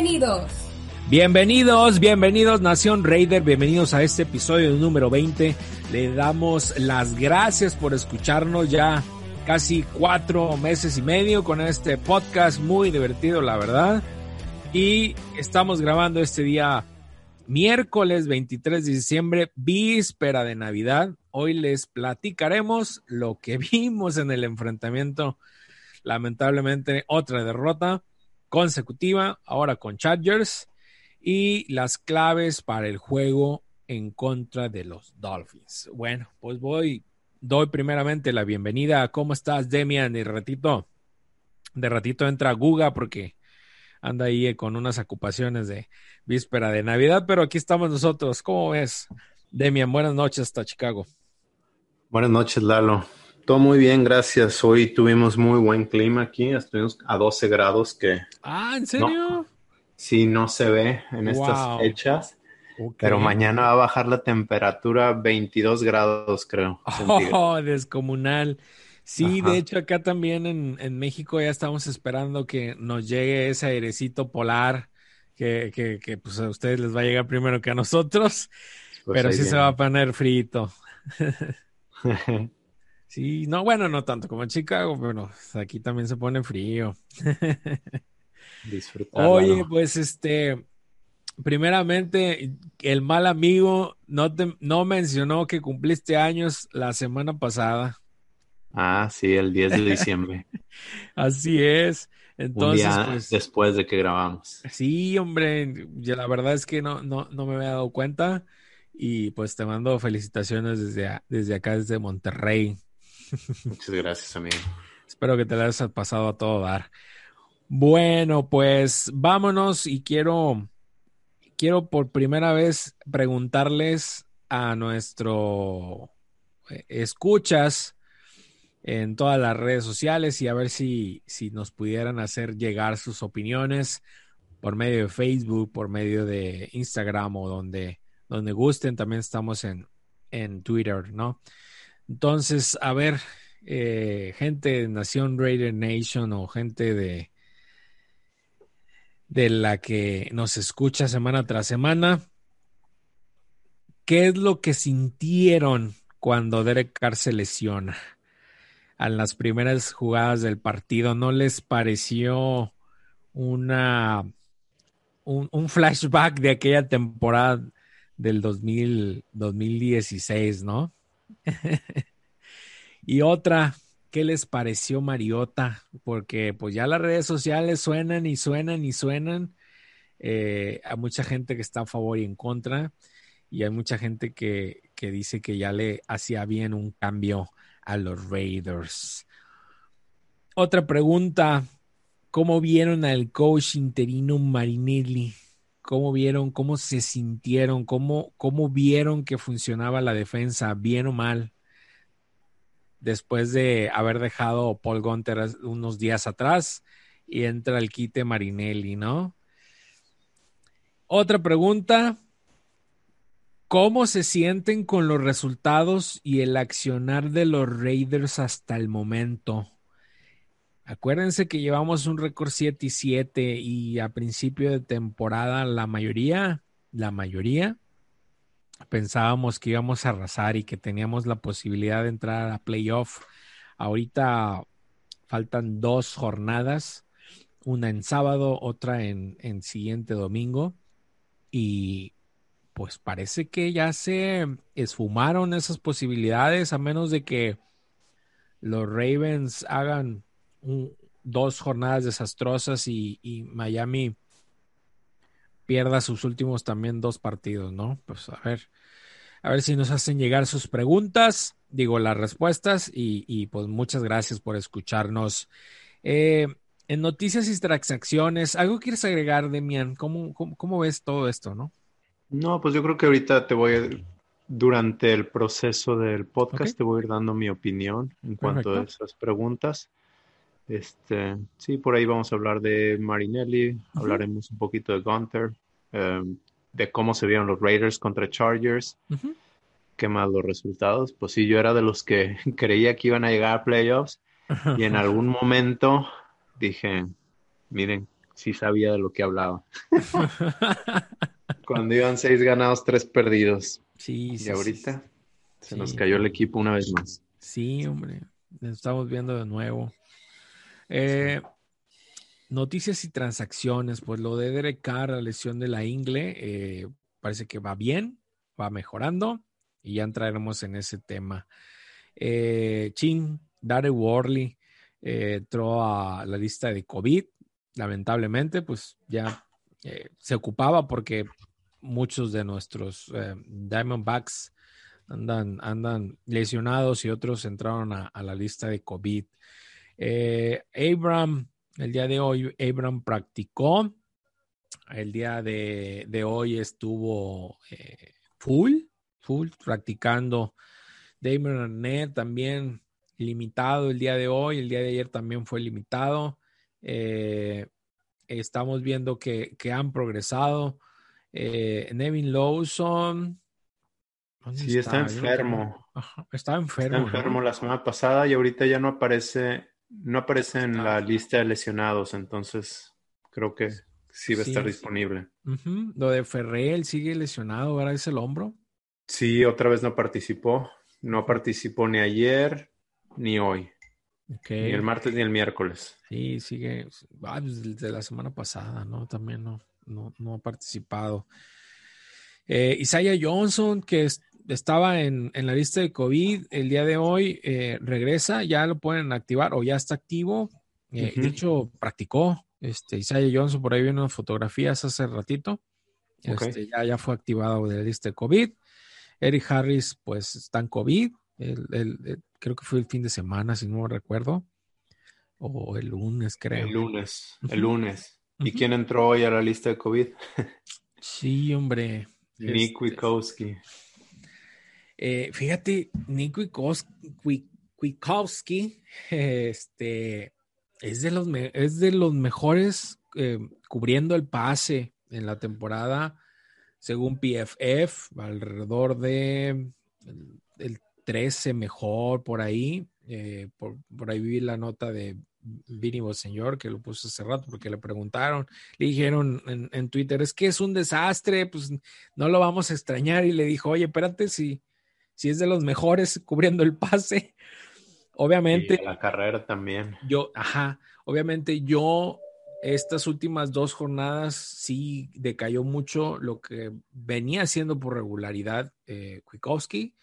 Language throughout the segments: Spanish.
Bienvenidos. Bienvenidos, bienvenidos Nación Raider, bienvenidos a este episodio número 20. Le damos las gracias por escucharnos ya casi cuatro meses y medio con este podcast muy divertido, la verdad. Y estamos grabando este día miércoles 23 de diciembre, víspera de Navidad. Hoy les platicaremos lo que vimos en el enfrentamiento. Lamentablemente, otra derrota consecutiva, ahora con Chargers, y las claves para el juego en contra de los Dolphins. Bueno, pues voy, doy primeramente la bienvenida. ¿Cómo estás, Demian? Y ratito, de ratito entra Guga porque anda ahí con unas ocupaciones de víspera de Navidad, pero aquí estamos nosotros. ¿Cómo ves, Demian? Buenas noches hasta Chicago. Buenas noches, Lalo. Todo muy bien, gracias. Hoy tuvimos muy buen clima aquí, estuvimos a 12 grados que... Ah, ¿en serio? No, sí, no se ve en estas fechas, pero mañana va a bajar la temperatura a 22 grados, creo. Oh, descomunal. Sí, Ajá. de hecho acá también en, en México ya estamos esperando que nos llegue ese airecito polar que, que, que, pues a ustedes les va a llegar primero que a nosotros, Pues pero sí se va a poner frito. Sí, no, bueno, no tanto como en Chicago, pero aquí también se pone frío. Disfrutar, Oye, pues este, primeramente, el mal amigo no te, no mencionó que cumpliste años la semana pasada. Ah, sí, el 10 de diciembre, Así es. un Entonces, día pues, después de que grabamos. sí, hombre, ya la verdad es que no, no, no me había dado cuenta. Y pues te mando felicitaciones desde, desde acá, desde Monterrey. Muchas gracias, amigo. Espero que te la hayas pasado a todo dar. Bueno, pues vámonos y quiero, quiero por primera vez preguntarles a nuestro eh, escuchas en todas las redes sociales y a ver si, si nos pudieran hacer llegar sus opiniones por medio de Facebook, por medio de Instagram o donde, donde gusten. También estamos en, en Twitter, ¿no? Entonces, a ver, eh, gente de Nación Raider Nation o gente de, de la que nos escucha semana tras semana, ¿qué es lo que sintieron cuando Derek Carr se lesiona? A las primeras jugadas del partido, ¿no les pareció una un, un flashback de aquella temporada del 2000, 2016, ¿no? y otra, ¿qué les pareció Mariota? Porque pues ya las redes sociales suenan y suenan y suenan. Eh, hay mucha gente que está a favor y en contra. Y hay mucha gente que, que dice que ya le hacía bien un cambio a los Raiders. Otra pregunta. ¿Cómo vieron al coach interino Marinelli? ¿Cómo vieron, cómo se sintieron? ¿Cómo, cómo vieron que funcionaba la defensa? ¿Bien o mal? Después de haber dejado Paul Gunter unos días atrás y entra el quite Marinelli, ¿no? Otra pregunta. ¿Cómo se sienten con los resultados y el accionar de los Raiders hasta el momento? Acuérdense que llevamos un récord 7 y 7 y a principio de temporada la mayoría, la mayoría, pensábamos que íbamos a arrasar y que teníamos la posibilidad de entrar a playoff. Ahorita faltan dos jornadas una en sábado, otra en, en siguiente domingo. Y pues parece que ya se esfumaron esas posibilidades, a menos de que los Ravens hagan dos jornadas desastrosas y, y, Miami pierda sus últimos también dos partidos, ¿no? Pues a ver, a ver si nos hacen llegar sus preguntas, digo las respuestas y, y pues muchas gracias por escucharnos. Eh, en noticias y transacciones, ¿algo quieres agregar, Demian? ¿Cómo, cómo, cómo ves todo esto, no? No, pues yo creo que ahorita te voy a, durante el proceso del podcast, te voy a ir dando mi opinión en cuanto a esas preguntas. Este, sí, por ahí vamos a hablar de Marinelli, hablaremos un poquito de Gunther, em, de cómo se vieron los Raiders contra Chargers, qué más los resultados. Pues sí, yo era de los que creía que iban a llegar a playoffs y en algún momento dije, miren, sí sabía de lo que hablaba. Cuando iban seis ganados, tres perdidos. Sí, y ahorita se nos cayó el equipo una vez más. Sí, hombre. Estamos viendo de nuevo. Eh, noticias y transacciones. Pues lo de Derek Carr, la lesión de la ingle, eh, parece que va bien, va mejorando. Y ya entraremos en ese tema. Eh, Chin, Dare Worley entró a la lista de COVID. Lamentablemente, pues ya se ocupaba porque muchos de nuestros Diamondbacks andan, andan lesionados y otros entraron a, la lista de COVID. Eh, Abram, el día de hoy, Abram practicó. El día de, hoy estuvo eh, full, full, practicando. Damon Arnett también limitado el día de hoy. El día de ayer también fue limitado. estamos viendo que, que han progresado. Eh, Nevin Lawson. Sí, está, enfermo. está enfermo. Está enfermo la semana pasada y ahorita ya no aparece, no aparece en la lista de lesionados, entonces creo que sí va a estar disponible. Lo de Ferrell sigue lesionado, ¿verdad? Es el hombro. Sí, otra vez no participó. No participó ni ayer ni hoy. Ni el martes ni el miércoles. Sí, sigue. Ah, pues desde la semana pasada, ¿no? También no no, ha participado. Eh, Isaiah Johnson, que estaba en, la lista de COVID el día de hoy, eh, regresa, ya lo pueden activar o ya está activo. Eh, de hecho, practicó. Este, Isaiah Johnson, por ahí viene unas fotografías hace ratito. Este, ya, ya fue activado de la lista de COVID. Eric Harris, pues está en COVID. creo que fue el fin de semana, si no recuerdo. O el lunes, creo. El lunes, el lunes. ¿Y quién entró hoy a la lista de COVID? sí, hombre. Nick este, Wikowski. Eh, fíjate, Nick Wikowski, este, es de los, es de los mejores eh, cubriendo el pase en la temporada, según PFF, alrededor de el, 13 mejor por ahí. Eh, por, ahí vi la nota de Vinny Señor, que lo puso hace rato porque le preguntaron, le dijeron en, Twitter, es que es un desastre, pues no lo vamos a extrañar. Y le dijo, oye, espérate, si, si es de los mejores cubriendo el pase. Obviamente. la carrera también. Yo, ajá, obviamente yo estas últimas dos jornadas sí decayó mucho lo que venía haciendo por regularidad eh, Kwiatkowski,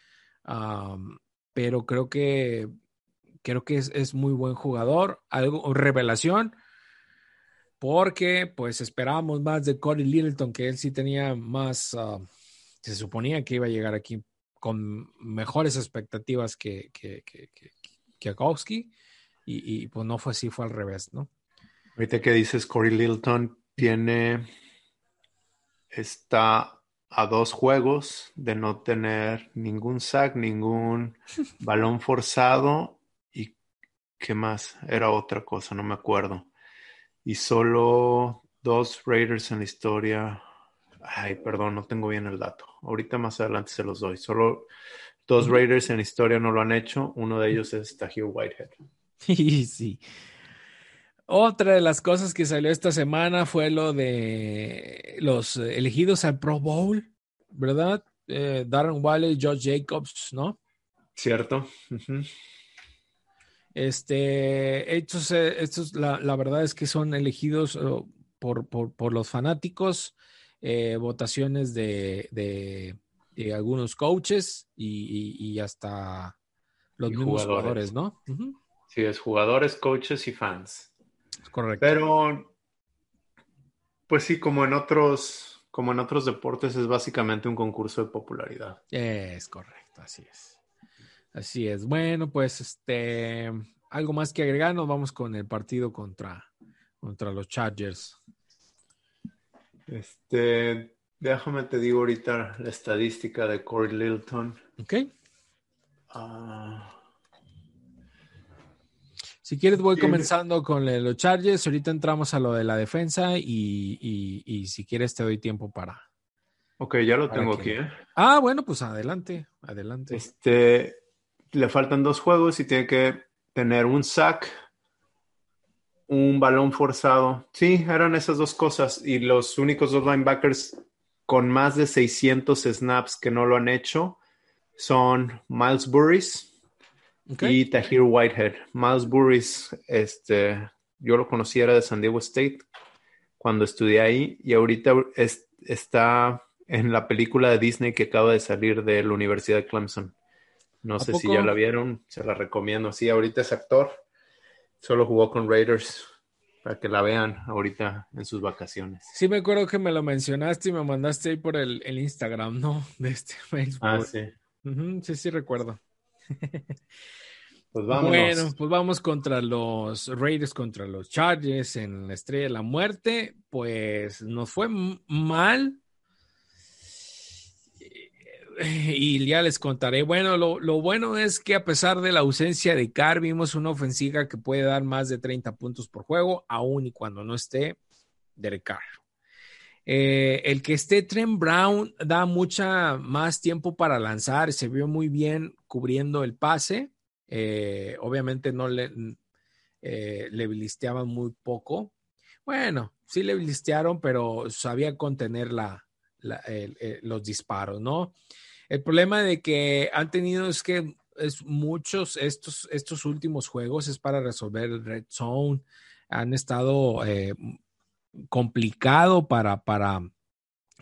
pero creo que creo que es, muy buen jugador, algo revelación, porque pues esperábamos más de Corey Littleton, que él sí tenía más, ah, se suponía que iba a llegar aquí con mejores expectativas que, que, que, y, y, pues no fue así, fue al revés, ¿no? Ahorita que dices Corey Littleton tiene, está a dos juegos de no tener ningún sack, ningún balón forzado ¿Qué más? Era otra cosa, no me acuerdo. Y solo dos Raiders en la historia. Ay, perdón, no tengo bien el dato. Ahorita más adelante se los doy. Solo dos Raiders en historia no lo han hecho. Uno de ellos es Tahir Whitehead. Sí, sí. Otra de las cosas que salió esta semana fue lo de los elegidos al Pro Bowl, ¿verdad? Eh, Darren Waller, George Jacobs, ¿no? Cierto. Este, estos, estos la, la, verdad es que son elegidos oh, por, por, por los fanáticos, eh, votaciones de, de, de, algunos coaches y, y, y hasta los y mismos jugadores, jugadores ¿no? Uh -huh. Sí, es jugadores, coaches y fans. Es correcto. Pero, pues sí, como en otros, como en otros deportes, es básicamente un concurso de popularidad. Es correcto, así es. Así es. Bueno, pues este, algo más que agregar, nos vamos con el partido contra, contra los Chargers. Este, déjame te digo ahorita la estadística de Corey Littleton. Ok. Uh, si quieres, voy sí. comenzando con los Chargers. Ahorita entramos a lo de la defensa y, y, y si quieres te doy tiempo para. Ok, ya lo tengo que... aquí. ¿eh? Ah, bueno, pues adelante, adelante. Este, le faltan dos juegos y tiene que tener un sack, un balón forzado. Sí, eran esas dos cosas. Y los únicos dos linebackers con más de 600 snaps que no lo han hecho son Miles Burris okay. y Tahir Whitehead. Miles Burris, este, yo lo conocí, era de San Diego State cuando estudié ahí y ahorita es, está en la película de Disney que acaba de salir de la Universidad de Clemson. No sé poco? si ya la vieron, se la recomiendo. Sí, ahorita es actor, solo jugó con Raiders para que la vean ahorita en sus vacaciones. Sí, me acuerdo que me lo mencionaste y me mandaste ahí por el, el Instagram, ¿no? De este Facebook. Ah, sí. Uh -huh, sí, sí, recuerdo. Pues vámonos. Bueno, pues vamos contra los Raiders, contra los Chargers en la Estrella de la Muerte. Pues nos fue mal, y ya les contaré. Bueno, lo, lo, bueno es que a pesar de la ausencia de Carr, vimos una ofensiva que puede dar más de 30 puntos por juego, aun y cuando no esté Derek Carr. Eh, el que esté Trent Brown da mucha más tiempo para lanzar, se vio muy bien cubriendo el pase. Eh, obviamente no le, eh, le listeaban muy poco. Bueno, sí le listearon, pero sabía contener la, el, los disparos, ¿no? El problema de que han tenido es que es muchos estos, estos últimos juegos es para resolver el red zone. Han estado eh, complicado para, para,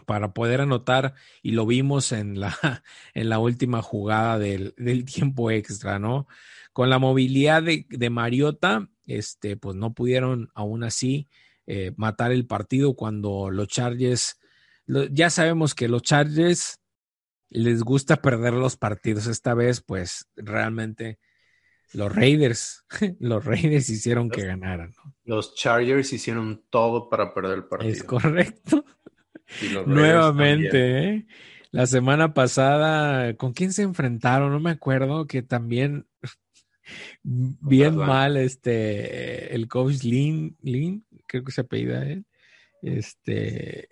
para poder anotar y lo vimos en la, en la última jugada del, del tiempo extra, ¿no? Con la movilidad de, de, Mariota, este, pues no pudieron aún así eh, matar el partido cuando los Chargers, lo, ya sabemos que los Chargers les gusta perder los partidos. Esta vez, pues realmente los Raiders, los Raiders hicieron los, que ganaran. ¿no? Los Chargers hicieron todo para perder el partido. Es correcto. Nuevamente, ¿eh? la semana pasada, ¿con quién se enfrentaron? No me acuerdo, que también bien mal, este, el coach Lin, Lin, creo que se apellida él, este,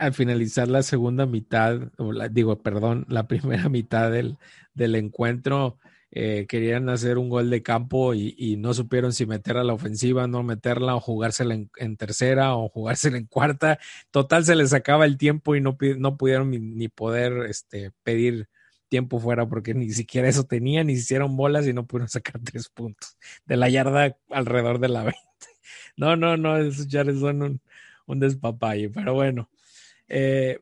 al finalizar la segunda mitad, la, digo, perdón, la primera mitad del, del encuentro, eh, querían hacer un gol de campo y, y, no supieron si meter a la ofensiva, no meterla o jugársela en, tercera o jugársela en cuarta. Total, se les acaba el tiempo y no, no pudieron ni, poder este, pedir tiempo fuera porque ni siquiera eso tenían, ni hicieron bolas y no pudieron sacar tres puntos de la yarda alrededor de la 20. No, no, no, esos ya son un, un despapalle, pero bueno. Eh,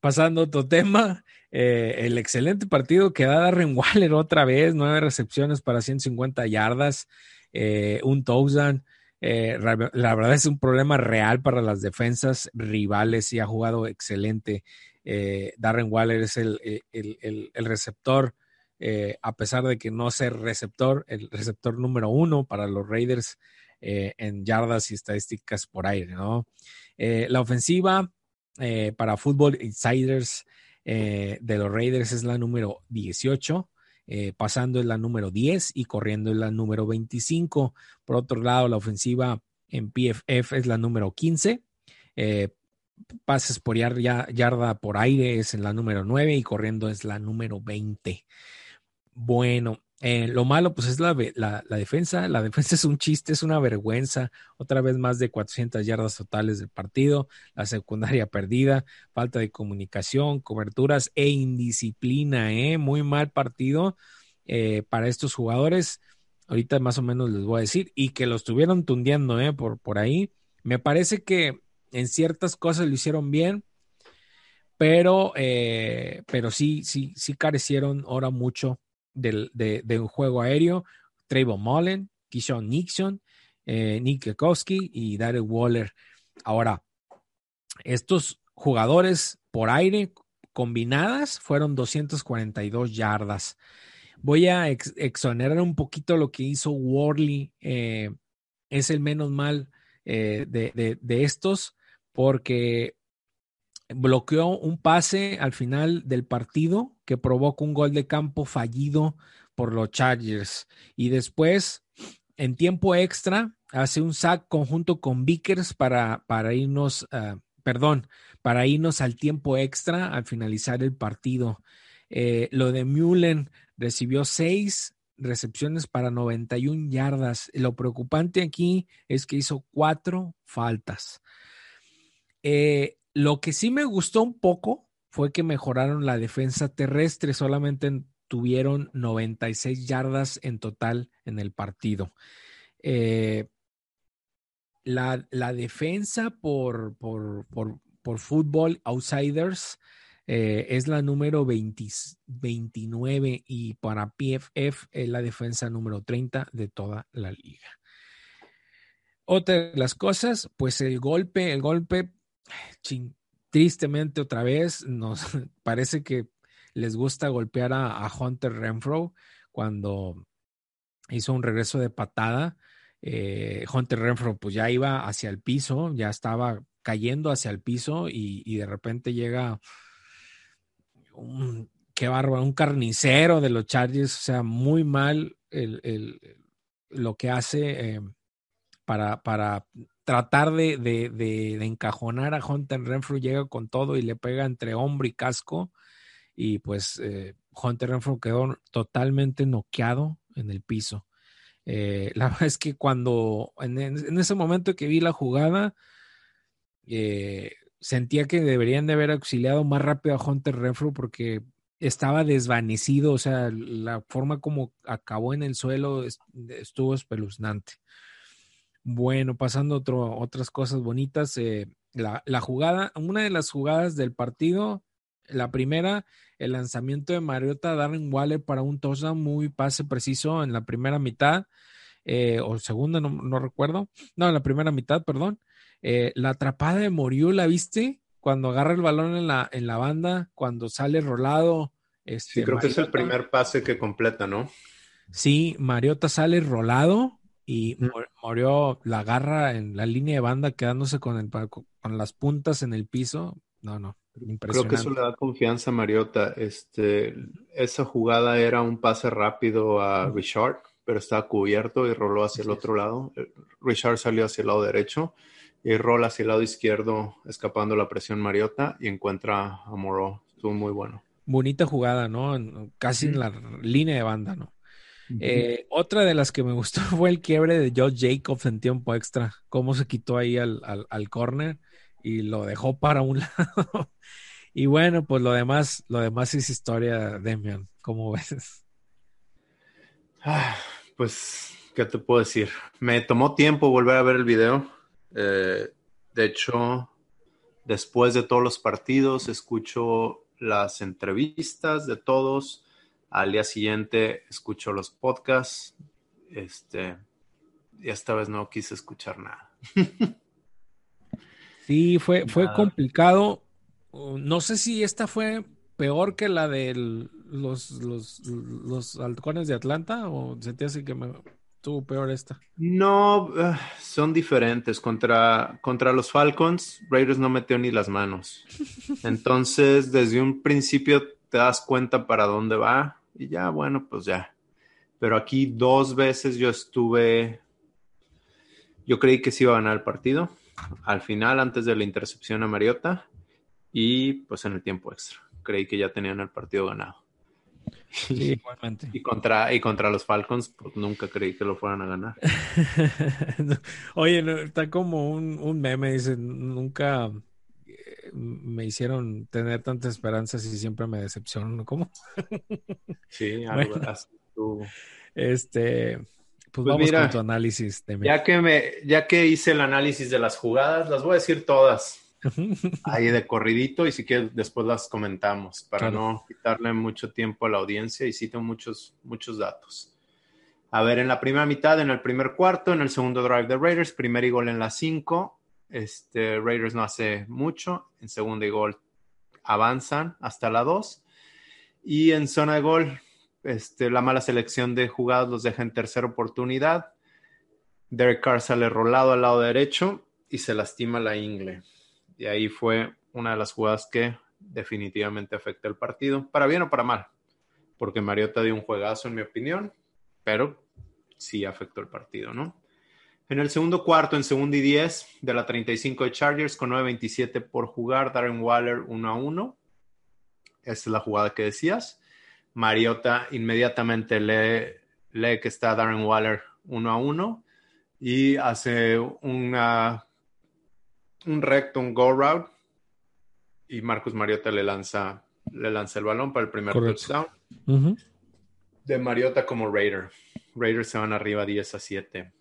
pasando a otro tema, eh, el excelente partido que da Darren Waller otra vez, nueve recepciones para 150 yardas, eh, un touchdown. La verdad es un problema real para las defensas rivales y ha jugado excelente. Darren Waller es el, el, el, el receptor, a pesar de que no ser receptor, el receptor número uno para los Raiders en yardas y estadísticas por aire, ¿no? la ofensiva eh, para Football Insiders eh, de los Raiders es la número 18, eh, pasando es la número 10 y corriendo es la número 25. Por otro lado, la ofensiva en PFF es la número 15. Eh, pases por yarda, yarda por aire es en la número 9 y corriendo es la número 20. Bueno, eh, lo malo, pues es la, la, defensa. La defensa es un chiste, es una vergüenza. Otra vez más de 400 yardas totales del partido. La secundaria perdida, falta de comunicación, coberturas e indisciplina. ¿eh? Muy mal partido eh, para estos jugadores. Ahorita más o menos les voy a decir. Y que lo estuvieron tundiendo, ¿eh? Por, por ahí. Me parece que en ciertas cosas lo hicieron bien, pero, eh, pero sí, sí, sí carecieron ahora mucho del, de, un juego aéreo. Trayvon Mullen, Kishon Nixon, eh, Nick Kekowski y Darrell Waller. Ahora, estos jugadores por aire combinadas fueron 242 yardas. Voy a exonerar un poquito lo que hizo Worley. Eh, es el menos mal eh, de, estos porque bloqueó un pase al final del partido que provoca un gol de campo fallido por los Chargers. Y después, en tiempo extra, hace un sack conjunto con Vickers para, para irnos, ah, perdón, para irnos al tiempo extra al finalizar el partido. Eh, lo de Mullen recibió seis recepciones para 91 yardas. Lo preocupante aquí es que hizo cuatro faltas. Eh, lo que sí me gustó un poco fue que mejoraron la defensa terrestre, solamente tuvieron 96 yardas en total en el partido. Eh, la, defensa por, por, fútbol outsiders eh, es la número 29 y para PFF es la defensa número 30 de toda la liga. Otra de las cosas, pues el golpe, el golpe, tristemente otra vez, nos parece que les gusta golpear a, Hunter Renfro cuando hizo un regreso de patada. Eh, Hunter Renfro pues ya iba hacia el piso, ya estaba cayendo hacia el piso y de repente llega un, qué bárbaro, un carnicero de los Chargers, o sea, muy mal el, lo que hace eh, para, para tratar de, de, encajonar a Hunter Renfrew, llega con todo y le pega entre hombro y casco, y pues eh, Hunter Renfrew quedó totalmente noqueado en el piso. Eh, la verdad es que cuando, en, en, ese momento que vi la jugada, eh, sentía que deberían de haber auxiliado más rápido a Hunter Renfrew porque estaba desvanecido, o sea, la forma como acabó en el suelo estuvo espeluznante. Bueno, pasando a otras cosas bonitas, eh, la, jugada, una de las jugadas del partido, la primera, el lanzamiento de Mariota Darren Waller para un touchdown muy pase preciso en la primera mitad, eh, o segunda, no, no, recuerdo, no, en la primera mitad, perdón. Eh, la atrapada de Moriú, ¿la viste? Cuando agarra el balón en la, en la banda, cuando sale rolado. Este, sí, creo que es el primer pase que completa, ¿no? Sí, Mariota sale rolado y Morió la agarra en la línea de banda quedándose con, el, con las puntas en el piso. No, no, impresionante. Creo que eso le da confianza a Mariota. Este, esa jugada era un pase rápido a Richard, pero estaba cubierto y roló hacia el otro lado. Eh, Richard salió hacia el lado derecho y rola hacia el lado izquierdo, escapando la presión Mariota y encuentra a Moro. Estuvo muy bueno. Bonita jugada, ¿no? Casi en la línea de banda, ¿no? Eh, otra de las que me gustó fue el quiebre de Joe Jacobs en tiempo extra. Cómo se quitó ahí al, al, corner y lo dejó para un lado. y bueno, pues lo demás, lo demás es historia, Demian. ¿Cómo ves? Ah, pues, ¿qué te puedo decir? Me tomó tiempo volver a ver el video eh, de hecho, después de todos los partidos, escucho las entrevistas de todos. Al día siguiente escucho los podcasts. Este, y esta vez no quise escuchar nada. sí, fue, fue complicado. No sé si esta fue peor que la de los, los, los halcones de Atlanta o se te hace que me, estuvo peor esta. No, ah, son diferentes. Contra, contra los Falcons, Raiders no metió ni las manos. Entonces, desde un principio te das cuenta para dónde va y ya, bueno, pues ya. Pero aquí dos veces yo estuve, yo creí que se iba a ganar el partido. Al final, antes de la intercepción a Mariota y pues en el tiempo extra. Creí que ya tenían el partido ganado. Sí, igualmente. Y contra, y contra los Falcons, pues nunca creí que lo fueran a ganar. Oye, está como un, un meme, dice, nunca me hicieron tener tantas esperanzas y siempre me decepcionan, ¿cómo? sí, algo Este, pues, pues vamos con tu análisis. Ya que, me, ya que hice el análisis de las jugadas, las voy a decir todas ahí de corridito y si quieres después las comentamos para no quitarle mucho tiempo a la audiencia y cito muchos, muchos datos. A ver, en la primera mitad, en el primer cuarto, en el segundo drive de Raiders, primer y gol en la 5. Este, Raiders no hace mucho. En segundo y gol avanzan hasta la 2. Y en zona de gol, este, la mala selección de jugadas los deja en tercera oportunidad. Derek Carr sale rolado al lado derecho y se lastima la ingle. Y ahí fue una de las jugadas que definitivamente afecta el partido, para bien o para mal, porque Mariota dio un juegazo en mi opinión, pero sí afectó el partido, ¿no? En el segundo cuarto, en segundo y 10 de la 35 de Chargers con 9.27 por jugar, Darren Waller 1 a 1. Esta es la jugada que decías. Mariota inmediatamente lee, lee que está Darren Waller 1 a 1 y hace una, un recto, un go route y Marcus Mariota le lanza, le lanza el balón para el primer touchdown. De Mariota como Raider. Raiders se van arriba 10 a 7.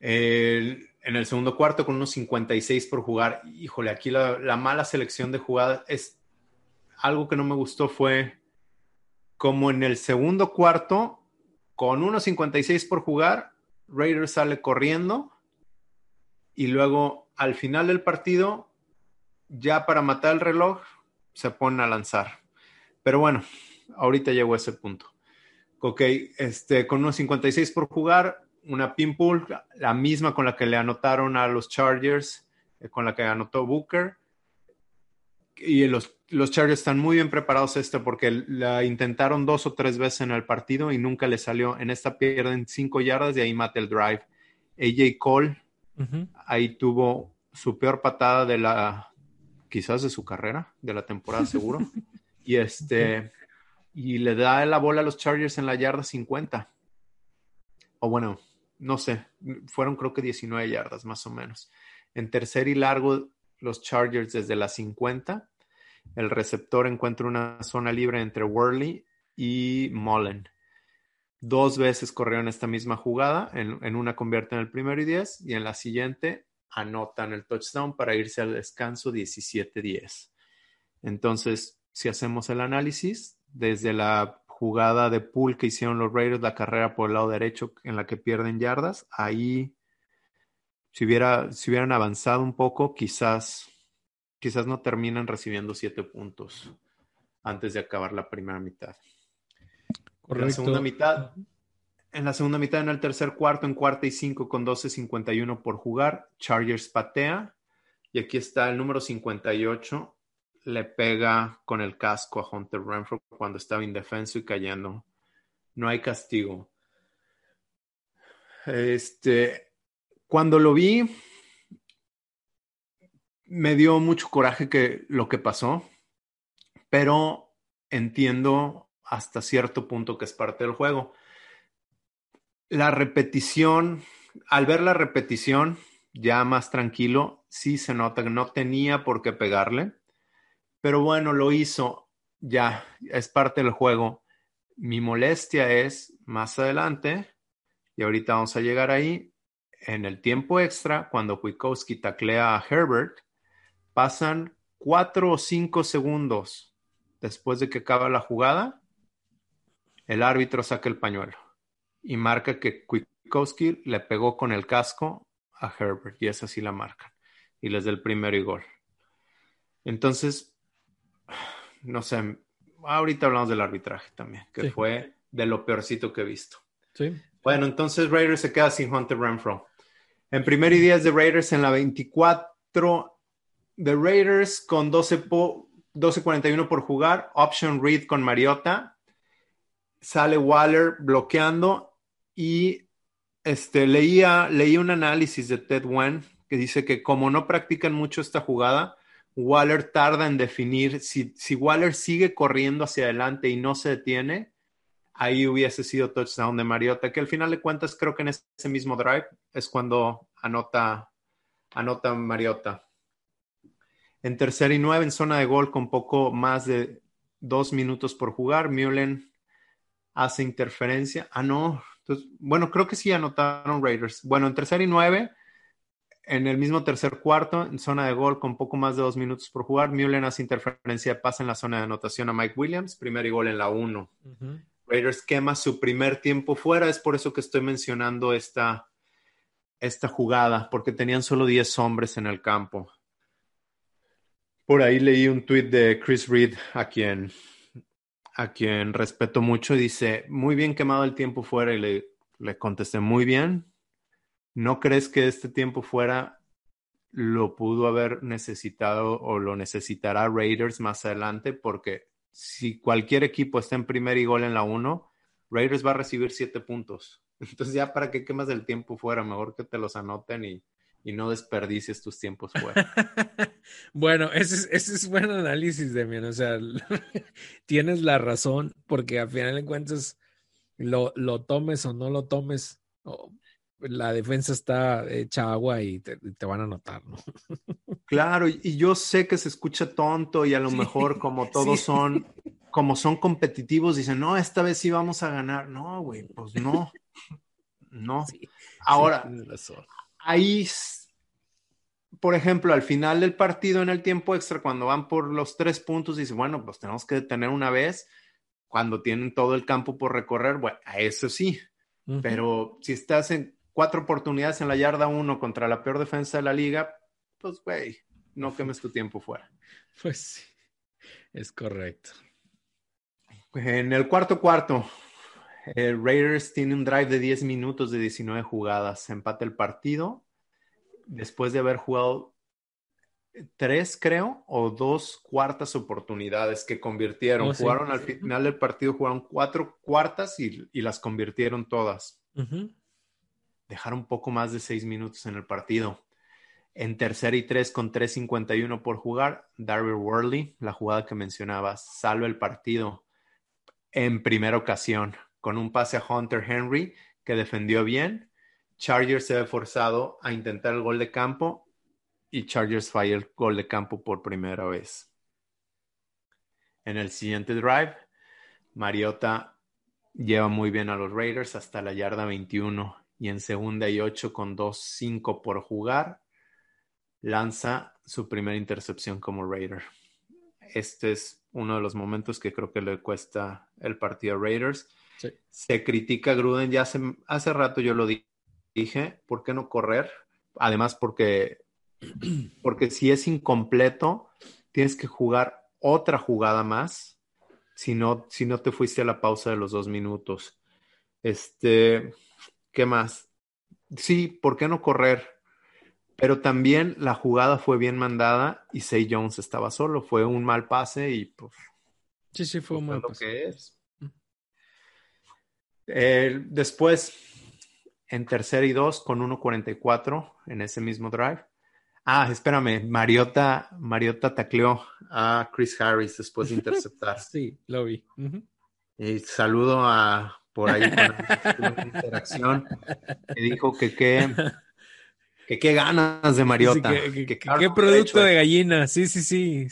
En el segundo cuarto con unos 56 por jugar. Híjole, aquí la, la mala selección de jugadas es algo que no me gustó fue como en el segundo cuarto, con unos 56 por jugar, Raiders sale corriendo y luego al final del partido, ya para matar el reloj, se ponen a lanzar. Pero bueno, ahorita llegó a ese punto. Ok, este, con unos 56 por jugar, una pinpool, la misma con la que le anotaron a los Chargers, eh, con la que anotó Booker. Y los, los Chargers están muy bien preparados este porque la intentaron dos o tres veces en el partido y nunca le salió. En esta pierden cinco yardas y ahí mata el drive. AJ Cole ahí tuvo su peor patada de la, quizás de su carrera, de la temporada seguro. y este, y le da la bola a los Chargers en la yarda 50. O bueno, no sé, fueron creo que 19 yardas más o menos. En tercer y largo, los Chargers desde la 50. El receptor encuentra una zona libre entre Worley y Mullen. Dos veces corrieron esta misma jugada, en, en una convierten el primero y 10 y en la siguiente anotan el touchdown para irse al descanso 17-10. Entonces, si hacemos el análisis, desde la jugada de pool que hicieron los Raiders, la carrera por el lado derecho en la que pierden yardas, ahí si, hubiera, si hubieran avanzado un poco, quizás, quizás no terminan recibiendo siete puntos antes de acabar la primera mitad. En la segunda mitad, en la segunda mitad, en el tercer cuarto, en cuarta y cinco con 12.51 por jugar, Chargers patea. Y aquí está el número 58, le pega con el casco a Hunter Renfro cuando estaba indefenso y cayendo. No hay castigo. Este, cuando lo vi, me dio mucho coraje que lo que pasó, pero entiendo hasta cierto punto que es parte del juego. La repetición, al ver la repetición, ya más tranquilo, sí se nota que no tenía por qué pegarle pero bueno, lo hizo, ya, es parte del juego. Mi molestia es más adelante, y ahorita vamos a llegar ahí, en el tiempo extra, cuando Kwiatkowski taclea a Herbert, pasan cuatro o cinco segundos después de que acaba la jugada, el árbitro saca el pañuelo y marca que Kwiatkowski le pegó con el casco a Herbert, y esa sí la marcan, y les da el primero y gol. Entonces, no sé, ahorita hablamos del arbitraje también, que fue de lo peorcito que he visto. Sí. Bueno, entonces Raiders se queda sin Hunter Renfro. En primer y 10 de Raiders en la 24 de Raiders con 12 12.41 por jugar, option read con Mariota, sale Waller bloqueando y este, leía, leía un análisis de Ted Wen que dice que como no practican mucho esta jugada, Waller tarda en definir, si, si Waller sigue corriendo hacia adelante y no se detiene, ahí hubiese sido touchdown de Mariota, que al final de cuentas creo que en ese mismo drive es cuando anota, anota Mariota. En tercera y nueve, en zona de gol con poco más de dos minutos por jugar, Mullen hace interferencia. Ah, no. Entonces, bueno, creo que sí anotaron Raiders. Bueno, en tercer y nueve, en el mismo tercer cuarto, en zona de gol con poco más de dos minutos por jugar, Mullen hace interferencia de pase en la zona de anotación a Mike Williams, primer y gol en la uno. Raiders quema su primer tiempo fuera, es por eso que estoy mencionando esta, esta jugada, porque tenían solo 10 hombres en el campo. Por ahí leí un tweet de Chris Reed, a quien a quien respeto mucho, y dice, muy bien quemado el tiempo fuera, y le, le contesté, muy bien. ¿No crees que este tiempo fuera lo pudo haber necesitado o lo necesitará Raiders más adelante? Porque si cualquier equipo está en primer y gol en la 1, Raiders va a recibir siete puntos. Entonces ya para qué quemas el tiempo fuera, mejor que te los anoten y, y no desperdicies tus tiempos fuera. bueno, ese es, ese es buen análisis, Demian. O sea, tienes la razón, porque al final de cuentas, lo, lo tomes o no lo tomes, la defensa está hecha agua y te, van a notar, ¿no? claro, y yo sé que se escucha tonto y a lo mejor como todos son, como son competitivos, dicen, no, esta vez sí vamos a ganar. No, güey, pues no. No. Ahora, ahí, por ejemplo, al final del partido en el tiempo extra, cuando van por los tres puntos, dice, bueno, pues tenemos que detener una vez, cuando tienen todo el campo por recorrer, bueno, a eso sí, pero si estás en cuatro oportunidades en la yarda uno contra la peor defensa de la liga, pues, güey, no quemes tu tiempo fuera. Pues sí, es correcto. En el cuarto cuarto, el Raiders tiene un drive de 10 minutos de 19 jugadas. Empata el partido después de haber jugado tres, creo, o dos cuartas oportunidades que convirtieron. Oh, jugaron al final del partido, jugaron cuatro cuartas y, las convirtieron todas. Dejaron poco más de seis minutos en el partido. En tercera y tres con 3.51 por jugar, Darby Worley, la jugada que mencionabas, salva el partido en primera ocasión con un pase a Hunter Henry que defendió bien. Chargers se ve forzado a intentar el gol de campo y Chargers falla el gol de campo por primera vez. En el siguiente drive, Mariota lleva muy bien a los Raiders hasta la yarda 21 y en segunda y 8 con 2-5 por jugar, lanza su primera intercepción como Raider. Este es uno de los momentos que creo que le cuesta el partido a Raiders. Se critica a Gruden, ya hace, hace rato yo lo dije, ¿por qué no correr? Además, porque, porque si es incompleto, tienes que jugar otra jugada más si no, si no te fuiste a la pausa de los dos minutos. Este, ¿qué más? Sí, ¿por qué no correr? Pero también la jugada fue bien mandada y Say Jones estaba solo. Fue un mal pase y pues. Sí, sí, fue un pues, mal pase. que es. Eh, después, en tercera y dos, con 1.44 en ese mismo drive. Ah, espérame, Mariota, Mariota tacleó a Chris Harris después de interceptar. sí, lo vi. Y saludo a por ahí con interacción que dijo que qué que qué ganas de Mariota. que, qué producto de gallina. Sí, sí, sí.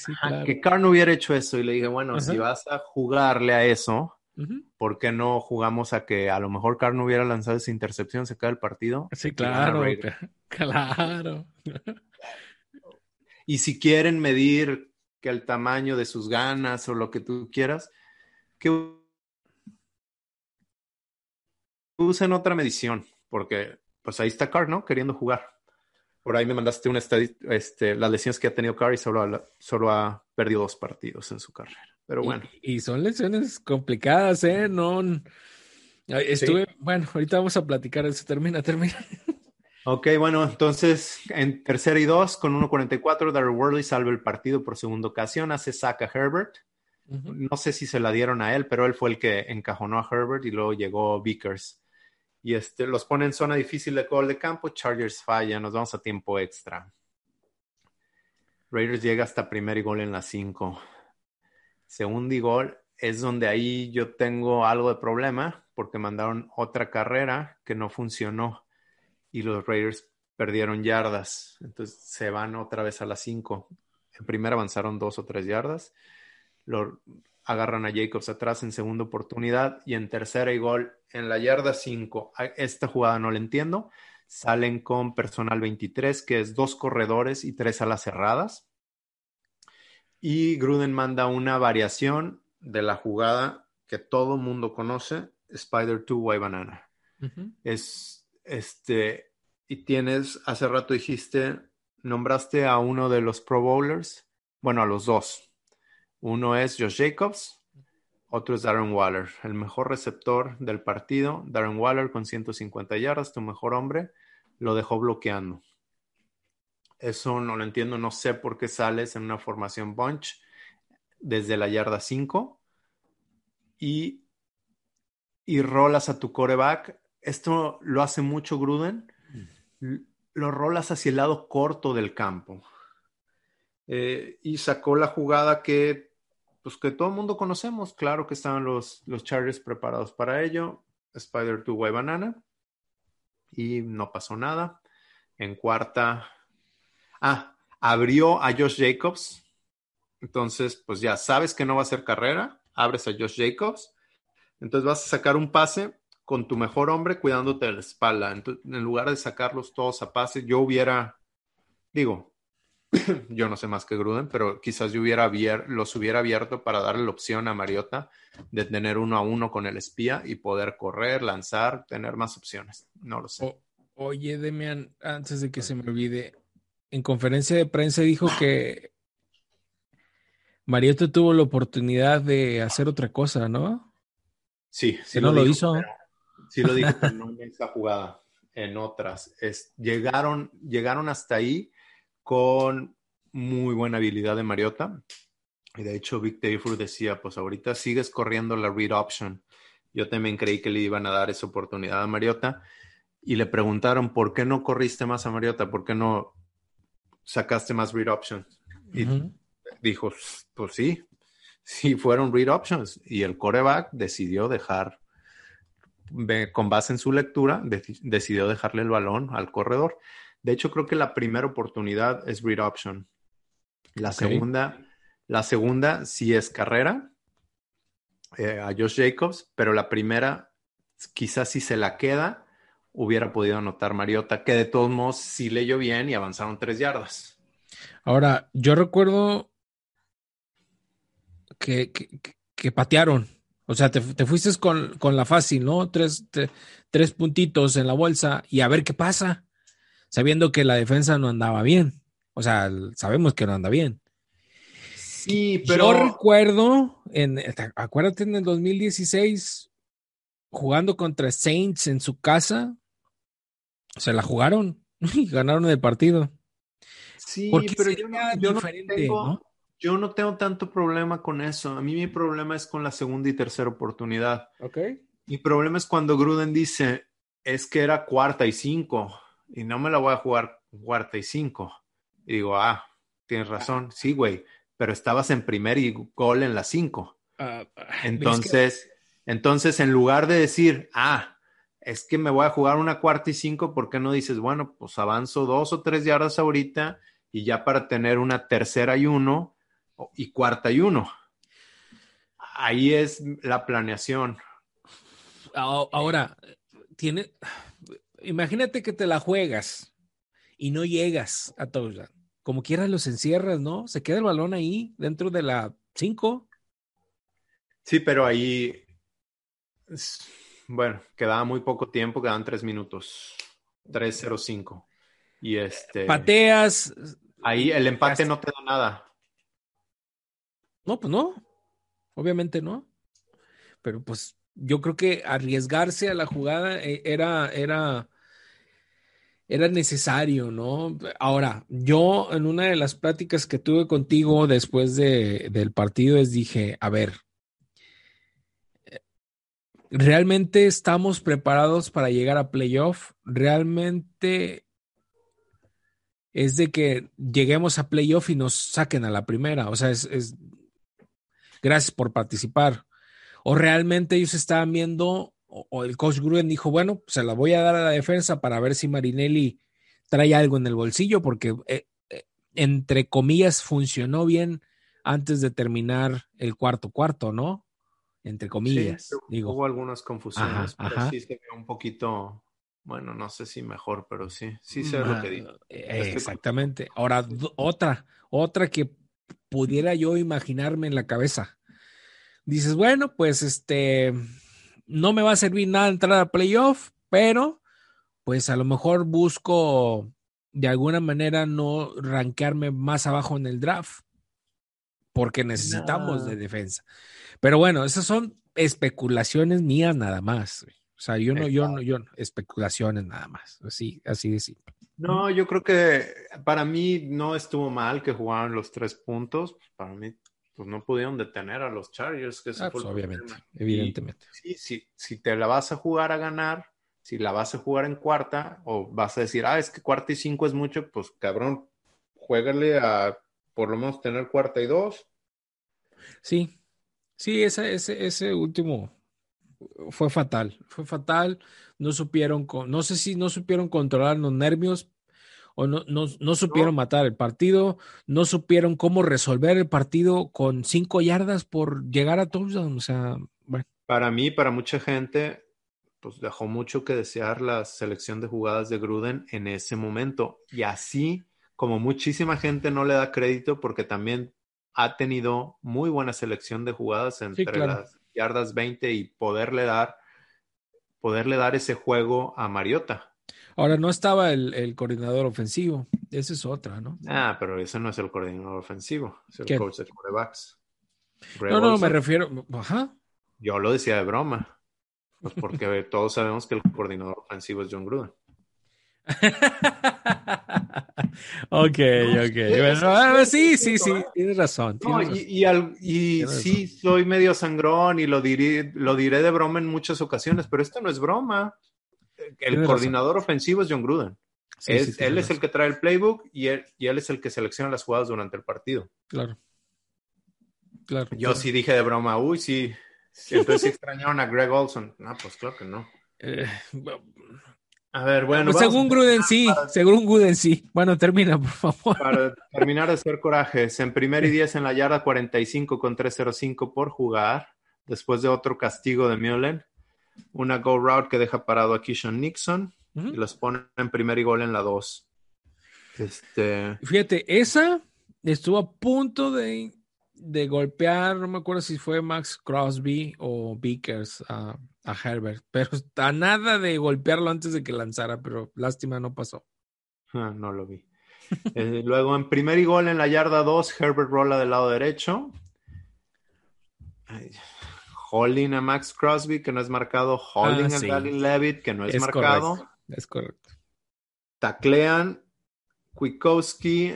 Que Carr no hubiera hecho eso. Y le dije, bueno, si vas a jugarle a eso, ¿Por qué no jugamos a que a lo mejor Carr no hubiera lanzado esa intercepción, se cae el partido? Sí, claro, claro. Y si quieren medir que el tamaño de sus ganas o lo que tú quieras, que usen otra medición, porque pues ahí está Carr, ¿no? Queriendo jugar. Por ahí me mandaste una este, las lesiones que ha tenido Carr y solo, solo ha perdido dos partidos en su carrera. Pero bueno. Y, son lecciones complicadas, ¿eh? No. Estuve, bueno, ahorita vamos a platicar eso. Termina, termina. Ok, bueno, entonces en tercera y dos con 1.44, Darryl Worley salva el partido por segunda ocasión, hace saca a Herbert. No sé si se la dieron a él, pero él fue el que encajonó a Herbert y luego llegó Vickers. Y este, los pone en zona difícil de gol de campo, Chargers falla, nos vamos a tiempo extra. Raiders llega hasta primer y gol en la 5 segundo y gol es donde ahí yo tengo algo de problema porque mandaron otra carrera que no funcionó y los Raiders perdieron yardas. Entonces se van otra vez a las 5. En primera avanzaron dos o tres yardas. Agarran a Jacobs atrás en segunda oportunidad y en tercera y gol en la yarda 5. Esta jugada no la entiendo. Salen con personal 23, que es dos corredores y tres alas cerradas. Y Gruden manda una variación de la jugada que todo mundo conoce, Spider 2 White Banana. Es este, y tienes, hace rato dijiste, nombraste a uno de los Pro Bowlers, bueno, a los dos. Uno es Josh Jacobs, otro es Darren Waller, el mejor receptor del partido. Darren Waller con 150 yardas, tu mejor hombre, lo dejó bloqueando. Eso no lo entiendo, no sé por qué sales en una formación bunch desde la yarda 5 y, y rolas a tu coreback. Esto lo hace mucho Gruden. Lo rolas hacia el lado corto del campo. Eh, y sacó la jugada que, pues que todo el mundo conocemos. Claro que estaban los, los Chargers preparados para ello. Spider 2 Way Banana. Y no pasó nada. En cuarta. Ah, abrió a Josh Jacobs. Entonces, pues ya sabes que no va a ser carrera abres a Josh Jacobs, entonces vas a sacar un pase con tu mejor hombre cuidándote de la espalda. En lugar de sacarlos todos a pase, yo hubiera, digo, yo no sé más que Gruden, pero quizás yo hubiera los hubiera abierto para darle la opción a Mariota de tener uno a uno con el espía y poder correr, lanzar, tener más opciones. No lo sé. oye, Demian, antes de que se me olvide, en conferencia de prensa dijo que Mariota tuvo la oportunidad de hacer otra cosa, ¿no? Sí, sí. no lo, hizo. sí lo dijo, pero no en esa jugada, en otras. Es, llegaron, llegaron hasta ahí con muy buena habilidad de Mariota. Y de hecho, Vic Tayford decía, pues ahorita sigues corriendo la read option. Yo también creí que le iban a dar esa oportunidad a Mariota. Y le preguntaron, ¿por qué no corriste más a Mariota? ¿Por qué no sacaste más read options? Y dijo, pues sí, sí fueron read options. Y el coreback decidió dejar, con base en su lectura, decidió dejarle el balón al corredor. De hecho, creo que la primera oportunidad es read option. La segunda, la segunda sí es carrera eh, a Josh Jacobs, pero la primera, quizás si se la queda, hubiera podido anotar Mariota, que de todos modos sí leyó bien y avanzaron tres yardas. Ahora, yo recuerdo que, que, patearon. O sea, te, fuiste con, la fácil, ¿no? Tres, tres puntitos en la bolsa y a ver qué pasa, sabiendo que la defensa no andaba bien. O sea, sabemos que no anda bien. Sí, pero. Yo recuerdo, en, acuérdate en el 2016, jugando contra Saints en su casa, se la jugaron y ganaron el partido. Sí, pero yo, yo no tengo, ¿no? Yo no tengo tanto problema con eso. A mí mi problema es con la segunda y tercera oportunidad. Ok. Mi problema es cuando Gruden dice, es que era cuarta y cinco y no me la voy a jugar cuarta y cinco. Y digo, ah, tienes razón, sí, güey, pero estabas en primer y gol en la cinco. Ah, ah, entonces, entonces, en lugar de decir, ah, es que me voy a jugar una cuarta y cinco, ¿por qué no dices, bueno, pues avanzo dos o tres yardas ahorita y ya para tener una tercera y uno, y cuarta y uno. Ahí es la planeación. Ahora, tiene, imagínate que te la juegas y no llegas a touchdown. Como quieras los encierras, ¿no? Se queda el balón ahí dentro de la 5. Sí, pero ahí, bueno, quedaba muy poco tiempo, quedaban tres minutos. 3-0-5. Y este. Pateas. Ahí el empate no te da nada. No, pues no, obviamente no. Pero pues yo creo que arriesgarse a la jugada eh, era, era, era necesario, ¿no? Ahora, yo en una de las pláticas que tuve contigo después de, del partido es dije, a ver, ¿realmente estamos preparados para llegar a playoff? ¿Realmente es de que lleguemos a playoff y nos saquen a la primera? O sea, es, es gracias por participar. O realmente ellos estaban viendo, o, el coach Gruden dijo, bueno, se la voy a dar a la defensa para ver si Marinelli trae algo en el bolsillo, porque eh, eh, entre comillas funcionó bien antes de terminar el cuarto cuarto, ¿no? Entre comillas. Sí, digo. Hubo algunas confusiones, Ajá, pero ajá. sí se vio un poquito, bueno, no sé si mejor, pero sí, sí sé lo que digo. Eh, Exactamente. Ahora, otra, otra que pudiera yo imaginarme en la cabeza. Dices, bueno, pues este, no me va a servir nada entrar a playoff, pero pues a lo mejor busco de alguna manera no rankearme más abajo en el draft, porque necesitamos No. de defensa. Pero bueno, esas son especulaciones mías nada más. O sea, yo no, yo no, yo no, especulaciones nada más. Así, así de simple. No, yo creo que para mí no estuvo mal que jugaran los tres puntos. Para mí, pues no pudieron detener a los Chargers, que Ah, pues, obviamente, evidentemente. Sí, sí, si te la vas a jugar a ganar, si la vas a jugar en cuarta, o vas a decir, ah, es que cuarta y cinco es mucho, pues cabrón, juégale a por lo menos tener cuarta y dos. Sí, sí, ese, ese, ese último fue fatal, fue fatal. No supieron, con, no sé si no supieron controlar los nervios o no, no, no supieron matar el partido, no supieron cómo resolver el partido con cinco yardas por llegar a touchdown. O sea, bueno, Para mí, para mucha gente, pues dejó mucho que desear la selección de jugadas de Gruden en ese momento. Y así como muchísima gente no le da crédito porque también ha tenido muy buena selección de jugadas entre claro. las yardas 20 y poderle dar, poderle dar ese juego a Mariota. Ahora no estaba el, el coordinador ofensivo, esa es otra, ¿no? Ah, pero ese no es el coordinador ofensivo, es el coach de quarterbacks. No, no, me refiero, ajá. Yo lo decía de broma, pues porque todos sabemos que el coordinador ofensivo es John Gruden. ok, ok. Bueno, ah, sí, sí, sí, ¿eh? tienes razón. No, tienes razón. y, y, al- y sí, soy medio sangrón y lo diré, lo diré de broma en muchas ocasiones, pero esto no es broma. El coordinador ofensivo es John Gruden. Sí, Es- sí, él es el que trae el playbook y él, y él es el que selecciona las jugadas durante el partido. Claro. Claro. Yo claro. sí dije de broma, uy, sí. Entonces extrañaron a Greg Olson. No, pues claro que no. Eh, A ver, bueno. pues según Gruden, sí. Según Gruden, sí. Bueno, termina, por favor. Para terminar de hacer corajes, en primer y 10 en la yarda 45 con 3.05 por jugar, después de otro castigo de Mullen, una go route que deja parado a Keyshawn Nixon y los pone en primer y gol en la 2. Este, Fíjate, esa estuvo a punto de, de golpear, no me acuerdo si fue Max Crosby o Vickers a, a Herbert, pero a nada de golpearlo antes de que lanzara, pero lástima no pasó. ah, no lo vi. Eh, luego en primer y gol en la yarda 2, Herbert rola del lado derecho. Ay, Holding a Max Crosby, que no es marcado. Holding Ah, a sí. Dalvin Levitt, que no es, Es marcado. correcto. Es correcto. taclean Kwiatkowski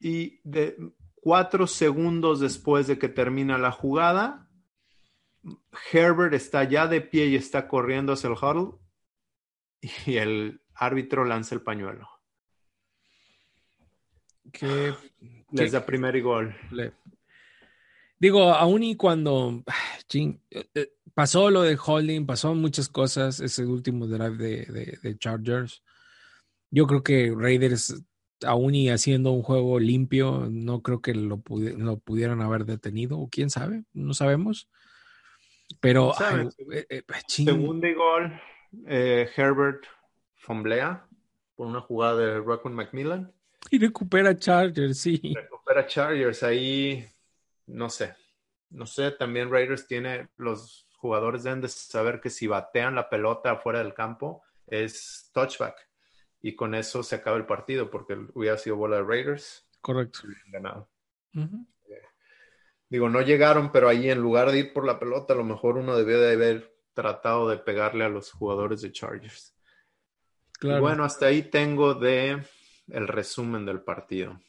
y de cuatro segundos después de que termina la jugada, Herbert está ya de pie y está corriendo hacia el huddle y el árbitro lanza el pañuelo. Que, Les da primer gol. le- digo, aún y cuando ah, chin, eh, eh, pasó lo de Holding, pasó muchas cosas ese último drive de, de- de Chargers. Yo creo que Raiders, aún y haciendo un juego limpio, no creo que lo, pudi- lo pudieran haber detenido, o quién sabe, no sabemos. Pero, eh, eh, Segundo gol, eh, Herbert fomblea por una jugada de Rockwell Macmillan. y recupera Chargers, sí. recupera Chargers ahí, no sé, no sé, también Raiders tiene, los jugadores deben de saber que si batean la pelota afuera del campo es touchback y con eso se acaba el partido porque hubiera sido bola de Raiders, Correcto. hubieran ganado. Ujú. Digo, no llegaron, pero ahí en lugar de ir por la pelota, a lo mejor uno debió de haber tratado de pegarle a los jugadores de Chargers. Y Claro. bueno, hasta ahí tengo de el resumen del partido.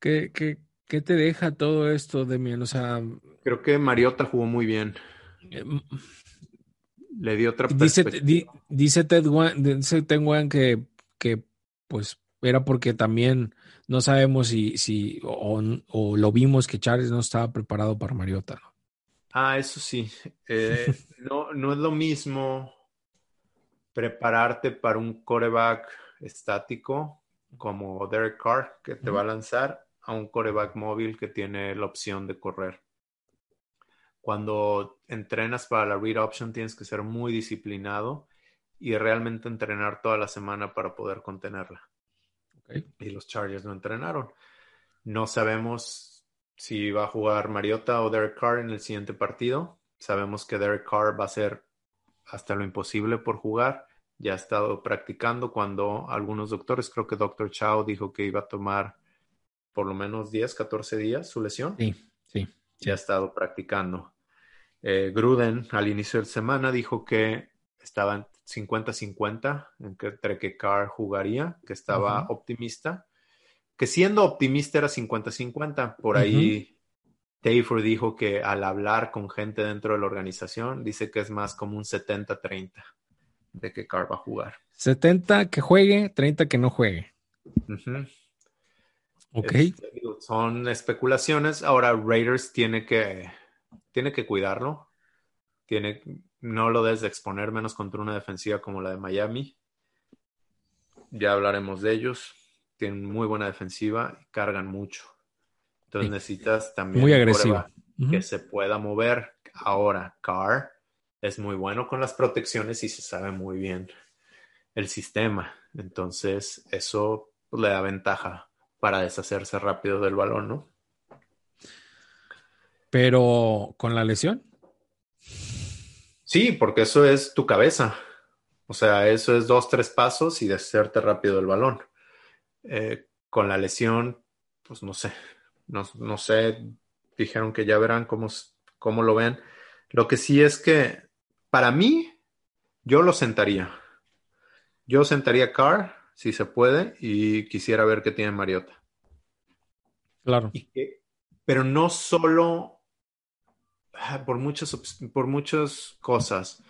¿Qué, qué, qué te deja todo esto, Demian? O sea, Creo que Mariota jugó muy bien. eh, Le dio otra Dice, di- dice Ted Wan, dice Ted Wan que, que pues era porque también no sabemos si, si o, o lo vimos que Charles no estaba preparado para Mariota. ¿no? Ah, eso sí. Eh, no, no es lo mismo prepararte para un coreback estático como Derek Carr que te va a lanzar a un coreback móvil que tiene la opción de correr. Cuando entrenas para la read option tienes que ser muy disciplinado y realmente entrenar toda la semana para poder contenerla. Y los Chargers no entrenaron. No sabemos si va a jugar Mariota o Derek Carr en el siguiente partido. Sabemos que Derek Carr va a ser hasta lo imposible por jugar. Ya ha estado practicando cuando algunos doctores, creo que Dr. Chao dijo que iba a tomar por lo menos 10, 14 días su lesión. Sí, sí. Ya ha estado practicando. Eh, Gruden al inicio de la semana dijo que estaba 50-50 entre que Carr jugaría, que estaba optimista, que siendo optimista era 50-50. Por ahí uh dijo que al hablar con gente dentro de la organización, dice que es más como un 70-30 de que Carr va a jugar. 70 que juegue, 30 que no juegue. Ok. Este, son especulaciones. Ahora Raiders tiene que, tiene que cuidarlo. Tiene, no lo debes de exponer menos contra una defensiva como la de Miami. Ya hablaremos de ellos. Tienen muy buena defensiva y cargan mucho. Entonces necesitas también muy agresivo. que se pueda mover. Ahora, Carr es muy bueno con las protecciones y se sabe muy bien el sistema. Entonces, eso le da ventaja para deshacerse rápido del balón, ¿no? Pero con la lesión. Sí, porque eso es tu cabeza. O sea, eso es dos, tres pasos y deshacerte rápido del balón. Eh, con la lesión, pues no sé. No, sé. Dijeron que ya verán cómo, cómo lo ven. Lo que sí es que, para mí, yo lo sentaría. Yo sentaría a Carr, si se puede, y quisiera ver qué tiene Mariota. Claro. pero no solo Ah, por muchas, por muchas cosas.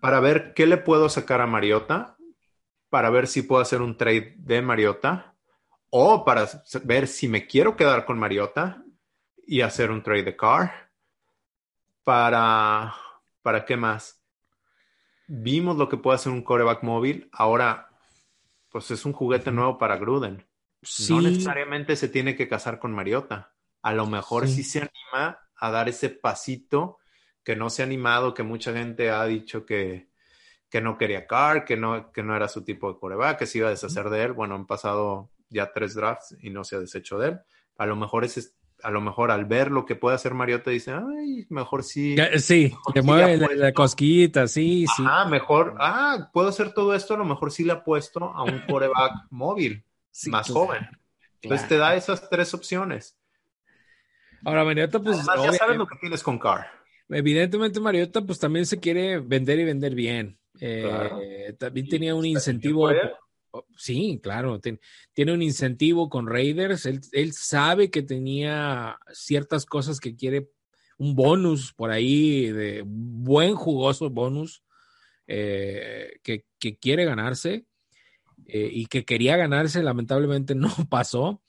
Para ver qué le puedo sacar a Mariota, para ver si puedo hacer un trade de Mariota, o para ver si me quiero quedar con Mariota y hacer un trade de Car. Para, ¿para qué más? Vimos lo que puede hacer un coreback móvil. Ahora, pues es un juguete nuevo para Gruden. No necesariamente se tiene que casar con Mariota. A lo mejor sí se anima a dar ese pasito que no se ha animado, que mucha gente ha dicho que, que no quería Carr, que no, que no era su tipo de coreback, que se iba a deshacer de él. Bueno, han pasado ya tres drafts y no se ha deshecho de él. A lo mejor es a lo mejor al ver lo que puede hacer Mariota dice, ay, mejor sí. Sí, que mueve la, cosquita, sí, sí. Ah, mejor, ah, puedo hacer todo esto, a lo mejor sí le apuesto a un coreback móvil, más joven. Entonces te da esas tres opciones. Ahora, Mariota, pues. ya sabes lo que tienes con Carr. Evidentemente, Mariota, pues también se quiere vender y vender bien. Eh, también tenía un incentivo. Sí, claro, tiene un incentivo con Raiders. Él, sabe que tenía ciertas cosas que quiere, un bonus por ahí, de buen jugoso bonus, eh, que, quiere ganarse eh, y que quería ganarse, lamentablemente no pasó.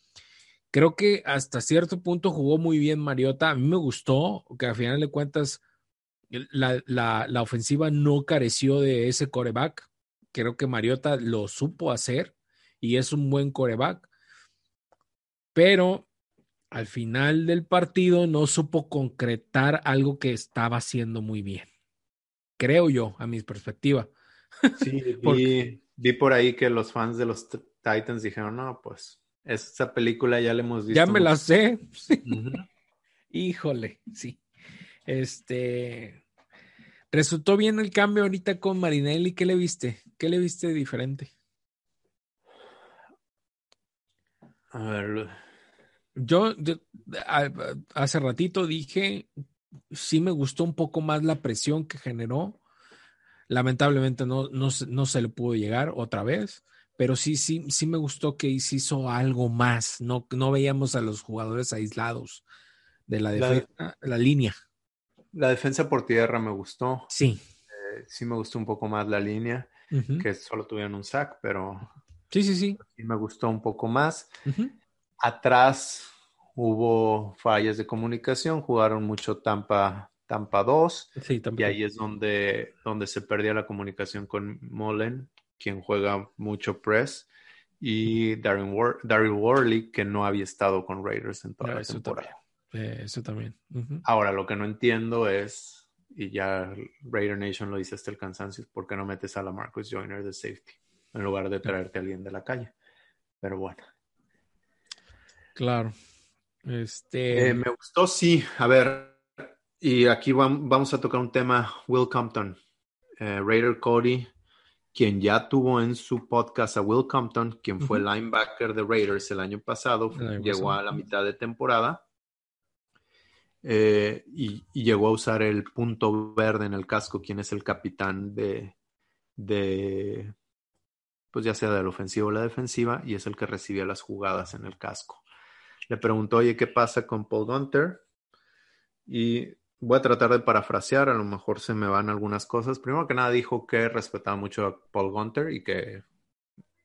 Creo que hasta cierto punto jugó muy bien Mariota. A mí me gustó que al final de cuentas la, ofensiva no careció de ese coreback. Creo que Mariota lo supo hacer y es un buen coreback. Pero al final del partido no supo concretar algo que estaba haciendo muy bien. Creo yo, a mi perspectiva. Sí, vi por ahí que los fans de los Titans dijeron, no, pues esa película ya la hemos visto. Ya me la sé. Híjole, sí. Este. ¿Resultó bien el cambio ahorita con Marinelli? ¿Qué le viste? ¿Qué le viste diferente? A ver. Yo, hace ratito dije, sí me gustó un poco más la presión que generó. Lamentablemente no, no, no se le pudo llegar otra vez pero sí, sí, sí me gustó que hizo algo más. No, no veíamos a los jugadores aislados de la defensa, la, línea. La defensa por tierra me gustó. Sí. Eh, sí me gustó un poco más la línea, que solo tuvieron un sack, pero. Sí, sí, sí. Me gustó un poco más. Atrás hubo fallas de comunicación, jugaron mucho Tampa, Tampa 2. Sí, y ahí es donde, donde se perdía la comunicación con Mullen quien juega mucho press y Darren Daryl Worley, que no había estado con Raiders en toda la eso temporada. También. Eh, eso también. Ahora, lo que no entiendo es, y ya Raider Nation lo dice hasta el cansancio, ¿por qué no metes a la Marcus Joyner de safety en lugar de traerte a alguien de la calle? Pero bueno. Claro. Este... Eh, me gustó, sí. A ver, y aquí vamos a tocar un tema, Will Compton, eh, Raider Cody, quien ya tuvo en su podcast a Will Compton, quien fue linebacker de Raiders el año pasado, llegó a la mitad de temporada eh, y, llegó a usar el punto verde en el casco, quien es el capitán de, de, pues ya sea de la ofensiva o la defensiva, y es el que recibía las jugadas en el casco. Le preguntó, oye, ¿qué pasa con Paul Gunter? Y voy a tratar de parafrasear, a lo mejor se me van algunas cosas. Primero que nada dijo que respetaba mucho a Paul Gunter y que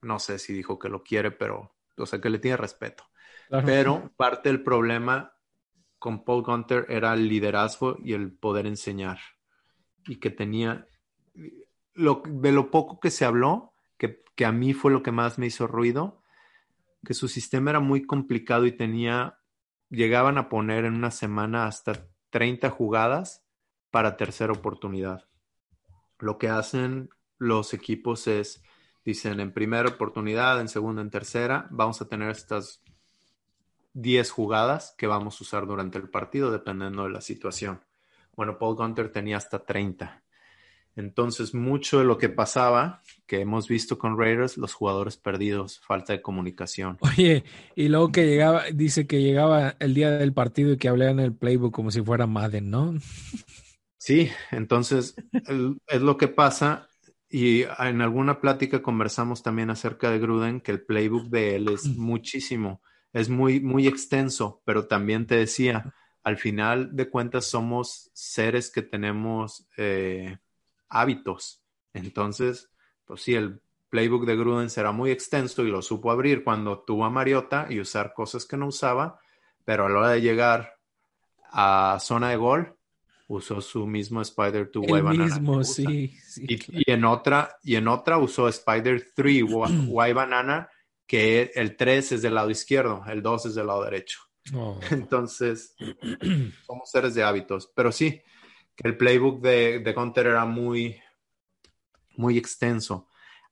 no sé si dijo que lo quiere, pero o sea que le tiene respeto. Pero parte del problema con Paul Gunter era el liderazgo y el poder enseñar. Y que tenía, lo, de lo poco que se habló, que, que a mí fue lo que más me hizo ruido, que su sistema era muy complicado y tenía, llegaban a poner en una semana hasta 30 jugadas para tercera oportunidad. Lo que hacen los equipos es, dicen, en primera oportunidad, en segunda, en tercera, vamos a tener estas 10 jugadas que vamos a usar durante el partido, dependiendo de la situación. Bueno, Paul Gunter tenía hasta 30. Entonces, mucho de lo que pasaba, que hemos visto con Raiders, los jugadores perdidos, falta de comunicación. Oye, y luego que llegaba, dice que llegaba el día del partido y que hablaban el playbook como si fuera Madden, ¿no? Sí, entonces es lo que pasa. Y en alguna plática conversamos también acerca de Gruden, que el playbook de él es muchísimo, es muy, muy extenso, pero también te decía, al final de cuentas somos seres que tenemos eh, hábitos. Entonces, pues sí, el playbook de Gruden será muy extenso y lo supo abrir cuando tuvo a Mariota y usar cosas que no usaba, pero a la hora de llegar a zona de gol, usó su mismo Spider 2 Y, en otra, y en otra usó Spider 3 Y Banana, que el 3 es del lado izquierdo, el 2 es del lado derecho. Oh. Entonces, somos seres de hábitos. Pero sí, que el playbook de, de Gunter era muy, muy extenso.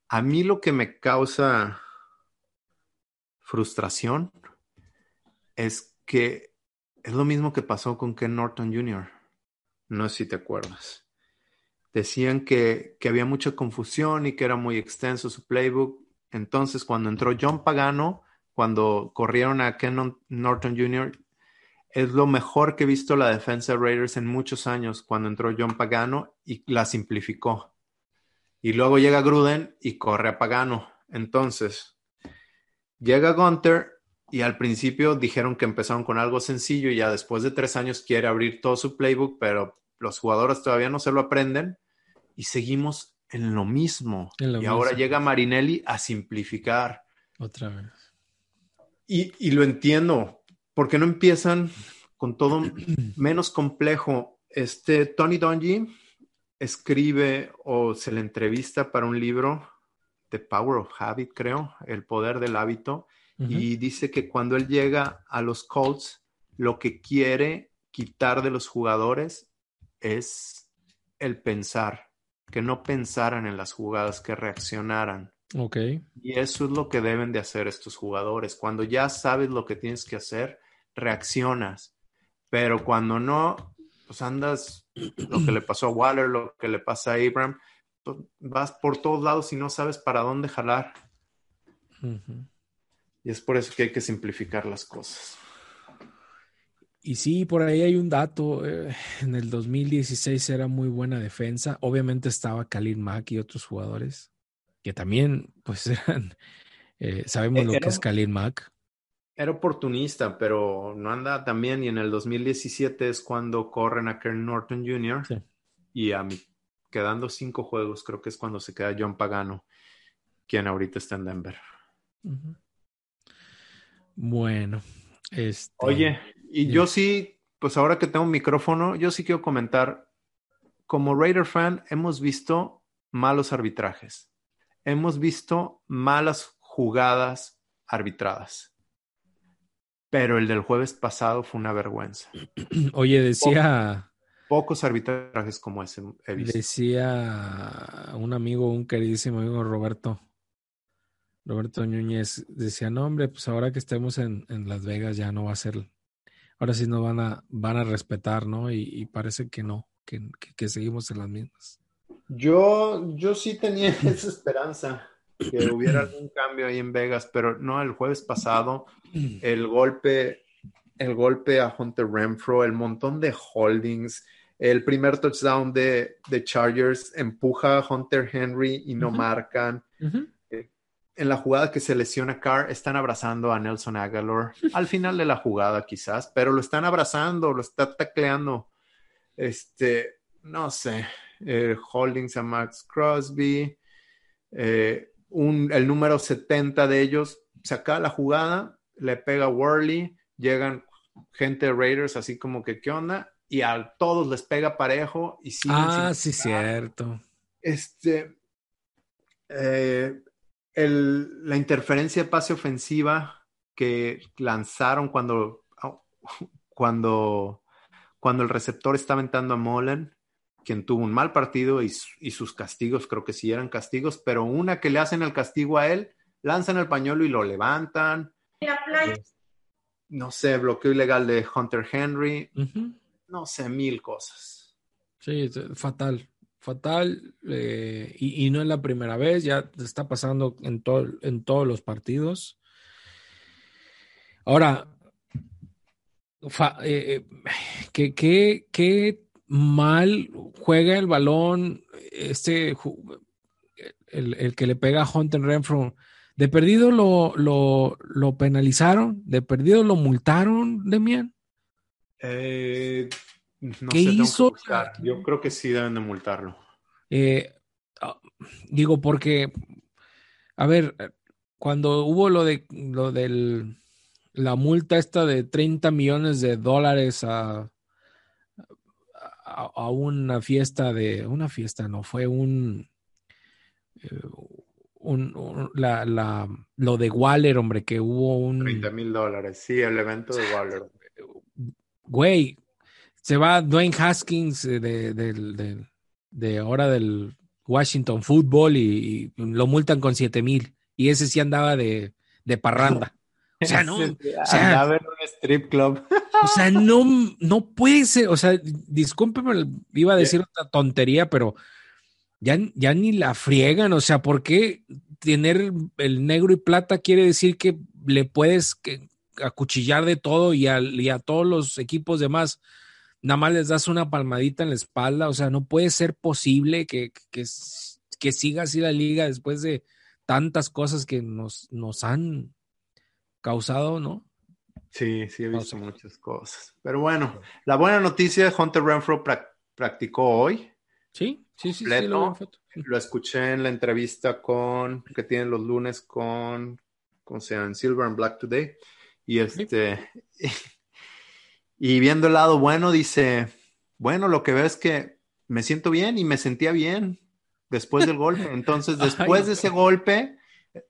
A mí lo que me causa frustración es que es lo mismo que pasó con Ken Norton Jr. No sé si te acuerdas. Decían que, que había mucha confusión y que era muy extenso su playbook. Entonces, cuando entró John Pagano, cuando corrieron a Ken Norton Jr., es lo mejor que he visto la defensa de Raiders en muchos años cuando entró John Pagano y la simplificó. Y luego llega Gruden y corre a Pagano. Entonces, llega Gunter y al principio dijeron que empezaron con algo sencillo y ya después de tres años quiere abrir todo su playbook, pero los jugadores todavía no se lo aprenden y seguimos en lo mismo. y ahora llega Marinelli a simplificar. Otra vez. Y, y lo entiendo, ¿por qué no empiezan con todo menos complejo? Este Tony Dungy escribe o se le entrevista para un libro, The Power of Habit, creo, El Poder del Hábito, y dice que cuando él llega a los Colts, lo que quiere quitar de los jugadores es el pensar, que no pensaran en las jugadas, que reaccionaran. Ok. Y eso es lo que deben de hacer estos jugadores. Cuando ya sabes lo que tienes que hacer, reaccionas. Pero cuando no, pues andas, lo que le pasó a Waller, lo que le pasa a Abraham, pues vas por todos lados y no sabes para dónde jalar. Y es por eso que hay que simplificar las cosas. Y sí, por ahí hay un dato. Eh, en el 2016 era muy buena defensa. Obviamente estaba Khalil Mack y otros jugadores que también, pues eran, eh, sabemos lo que es Khalil Mack. Era oportunista, pero no anda tan bien. Y en el 2017 es cuando corren a Kern Norton Jr. Y a mí, quedando cinco juegos, creo que es cuando se queda John Pagano, quien ahorita está en Denver. Bueno, este... Oye, y yo sí, pues ahora que tengo un micrófono, yo sí quiero comentar, como Raider fan, hemos visto malos arbitrajes hemos visto malas jugadas arbitradas. Pero el del jueves pasado fue una vergüenza. Oye, decía... Pocos arbitrajes como ese he visto. Decía un amigo, un queridísimo amigo Roberto, Roberto Núñez, decía, no hombre, pues ahora que estemos en, en Las Vegas ya no va a ser, ahora sí nos van a, van a respetar, ¿no? Y, parece que no, que, que, seguimos en las mismas. Yo, yo sí tenía esa esperanza que hubiera algún cambio ahí en Vegas, pero no, el jueves pasado, el golpe, el golpe a Hunter Renfro, el montón de holdings, el primer touchdown de, de Chargers empuja a Hunter Henry y no marcan. Eh, en la jugada que se lesiona Carr, están abrazando a Nelson Aguilar. Al final de la jugada, quizás, pero lo están abrazando, lo está tacleando. Este, no sé, eh, holdings a Max Crosby. Eh, el número 70 de ellos saca la jugada, le pega a Worley, llegan gente de Raiders así como que, ¿qué onda? y a todos les pega parejo y Ah, sí, cierto. Este, eh, la interferencia de pase ofensiva que lanzaron cuando, cuando, cuando el receptor estaba entrando a Mullen, quien tuvo un mal partido y, sus castigos, creo que sí eran castigos, pero una que le hacen el castigo a él, lanzan el pañuelo y lo levantan. Eh, no sé, bloqueo ilegal de Hunter Henry no sé, mil cosas. Sí, fatal, fatal. Eh, y, no es la primera vez, ya está pasando en, todo, en todos los partidos. Ahora, eh, eh, ¿qué, mal juega el balón este, el, que le pega a Hunter Renfro. De perdido lo, lo, lo penalizaron, de perdido lo multaron, Demian. Eh, ¿Qué hizo? Yo creo que sí deben de multarlo. Eh, ah, digo, porque, a ver, cuando hubo lo de lo del la multa esta de 30 millones de dólares a, a, una fiesta de una fiesta, no fue un, eh, un, la, la, lo de Waller, hombre, que hubo un 30 mil dólares, sí, el evento de Waller güey, se va Dwayne Haskins eh, de, de, ahora del Washington Football y, lo multan con 7 mil. Y ese sí andaba de, de parranda. O sea, no. O sea, andaba en un strip club. O sea, no, no puede ser. O sea, discúlpeme, iba a decir otra tontería, pero ya, ya ni la friegan. O sea, ¿por qué tener el negro y plata quiere decir que le puedes que, acuchillar de todo y, a todos los equipos demás, nada más les das una palmadita en la espalda. O sea, no puede ser posible que, que, siga así la liga después de tantas cosas que nos, nos han causado, ¿no? Sí, sí, he visto muchas cosas. Pero bueno, la buena noticia, Hunter Renfro practicó hoy. Sí, sí, sí, lo, lo, escuché en la entrevista con que tienen los lunes con, con sean Silver and Black Today. Y este, y viendo el lado bueno, dice, bueno, lo que veo es que me siento bien y me sentía bien después del golpe. Entonces, después de ese golpe,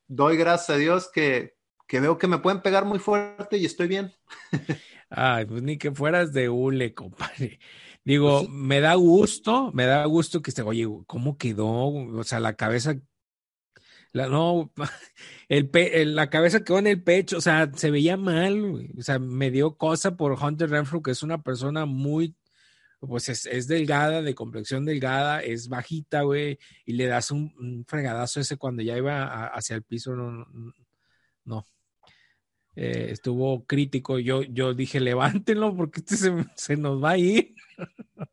doy gracias a Dios que, que veo que me pueden pegar muy fuerte y estoy bien. Ay, pues ni que fueras de hule, compadre. Digo, pues me da gusto, me da gusto que esté, oye, ¿cómo quedó? O sea, la cabeza la, no, el, la cabeza quedó en el pecho, o sea, se veía mal, O sea, me dio cosa por Hunter Renfrew, que es una persona muy, pues es, delgada, de complexión delgada, es bajita, güey, y le das un, fregadazo ese cuando ya iba hacia el piso, no, no. Eh, estuvo crítico. Yo, yo dije, levántenlo porque este se, se nos va a ir.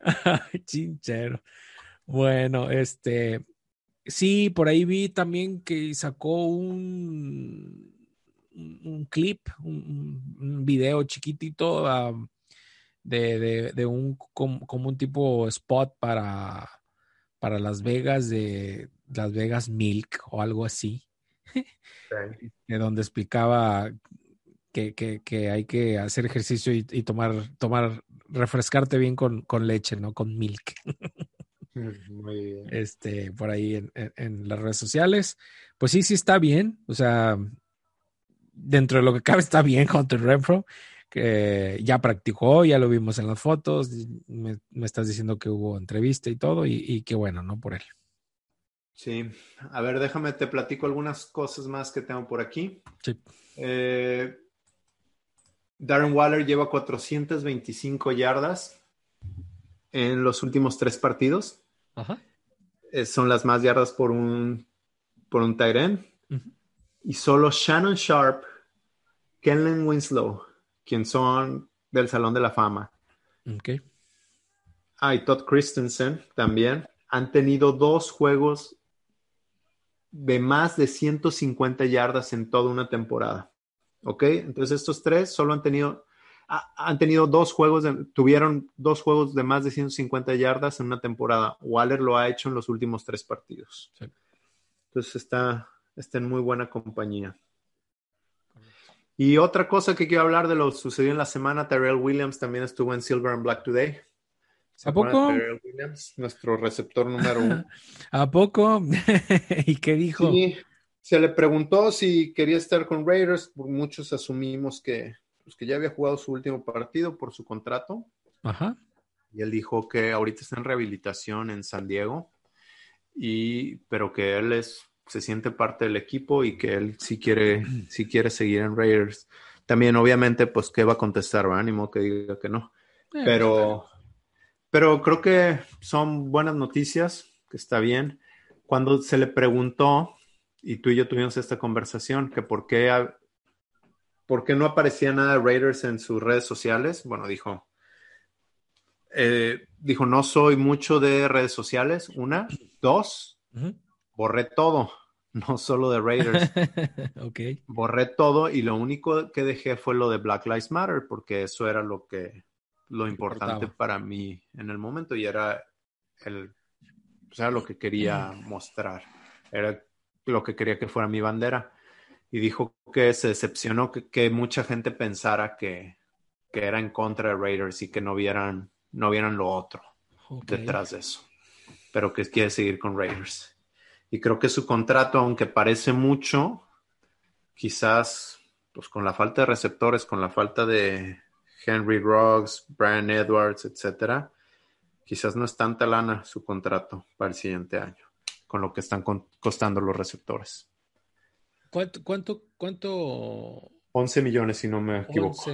Chinchero. Bueno, este, Sí, por ahí vi también que sacó un, un clip, un, video chiquitito de, un como, un tipo spot para, para Las Vegas de Las Vegas Milk o algo así. De donde explicaba que, hay que hacer ejercicio y, tomar, tomar, refrescarte bien con, con leche, ¿no? Con milk. Muy bien. Este, por ahí en, en, las redes sociales. Pues sí, sí está bien. O sea, dentro de lo que cabe está bien Hunter Renfro, que ya practicó, ya lo vimos en las fotos. Me, estás diciendo que hubo entrevista y todo, y, y qué bueno, ¿no? Por él. Sí, a ver, déjame, te platico algunas cosas más que tengo por aquí. Sí. Eh, Darren Waller lleva 425 yardas en los últimos tres partidos. Ajá. Eh, son las más yardas por un, por un tight end. Y solo Shannon Sharp, Kenlen Winslow, quien son del Salón de la Fama. Okay. Ah, y Todd Christensen también han tenido dos juegos de más de 150 yardas en toda una temporada. ¿Ok? Entonces estos tres solo han tenido, han tenido dos juegos, tuvieron dos juegos de más de 150 yardas en una temporada. Waller lo ha hecho en los últimos tres partidos. Entonces está, está en muy buena compañía. Y otra cosa que quiero hablar de lo sucedió en la semana, Terrell Williams también estuvo en Silver and Black Today. ¿A poco? Williams, nuestro receptor número uno. ¿A poco? ¿Y qué dijo? Sí, se le preguntó si quería estar con Raiders. Muchos asumimos que, pues, que ya había jugado su último partido por su contrato. Ajá. Y él dijo que ahorita está en rehabilitación en San Diego, y, pero que él es, se siente parte del equipo y que él sí quiere, sí quiere seguir en Raiders. También, obviamente, pues, ¿qué va a contestar? Ánimo que diga que no. Eh, pero pues, pero creo que son buenas noticias, que está bien. Cuando se le preguntó, y tú y yo tuvimos esta conversación, que por qué, por qué no aparecía nada de Raiders en sus redes sociales, bueno, dijo, eh, dijo, no soy mucho de redes sociales, una, dos, borré todo, no solo de Raiders. ok. Borré todo y lo único que dejé fue lo de Black Lives Matter, porque eso era lo que lo importante para mí en el momento y era el, o sea, lo que quería mostrar, era lo que quería que fuera mi bandera. Y dijo que se decepcionó que, mucha gente pensara que, que, era en contra de Raiders y que no vieran, no vieran lo otro detrás de eso, pero que quiere seguir con Raiders. Y creo que su contrato, aunque parece mucho, quizás pues con la falta de receptores, con la falta de, Henry Ruggs, Brian Edwards, etcétera, quizás no es tanta lana su contrato para el siguiente año, con lo que están costando los receptores. ¿Cuánto, cuánto, cuánto? 11 millones, si no me equivoco.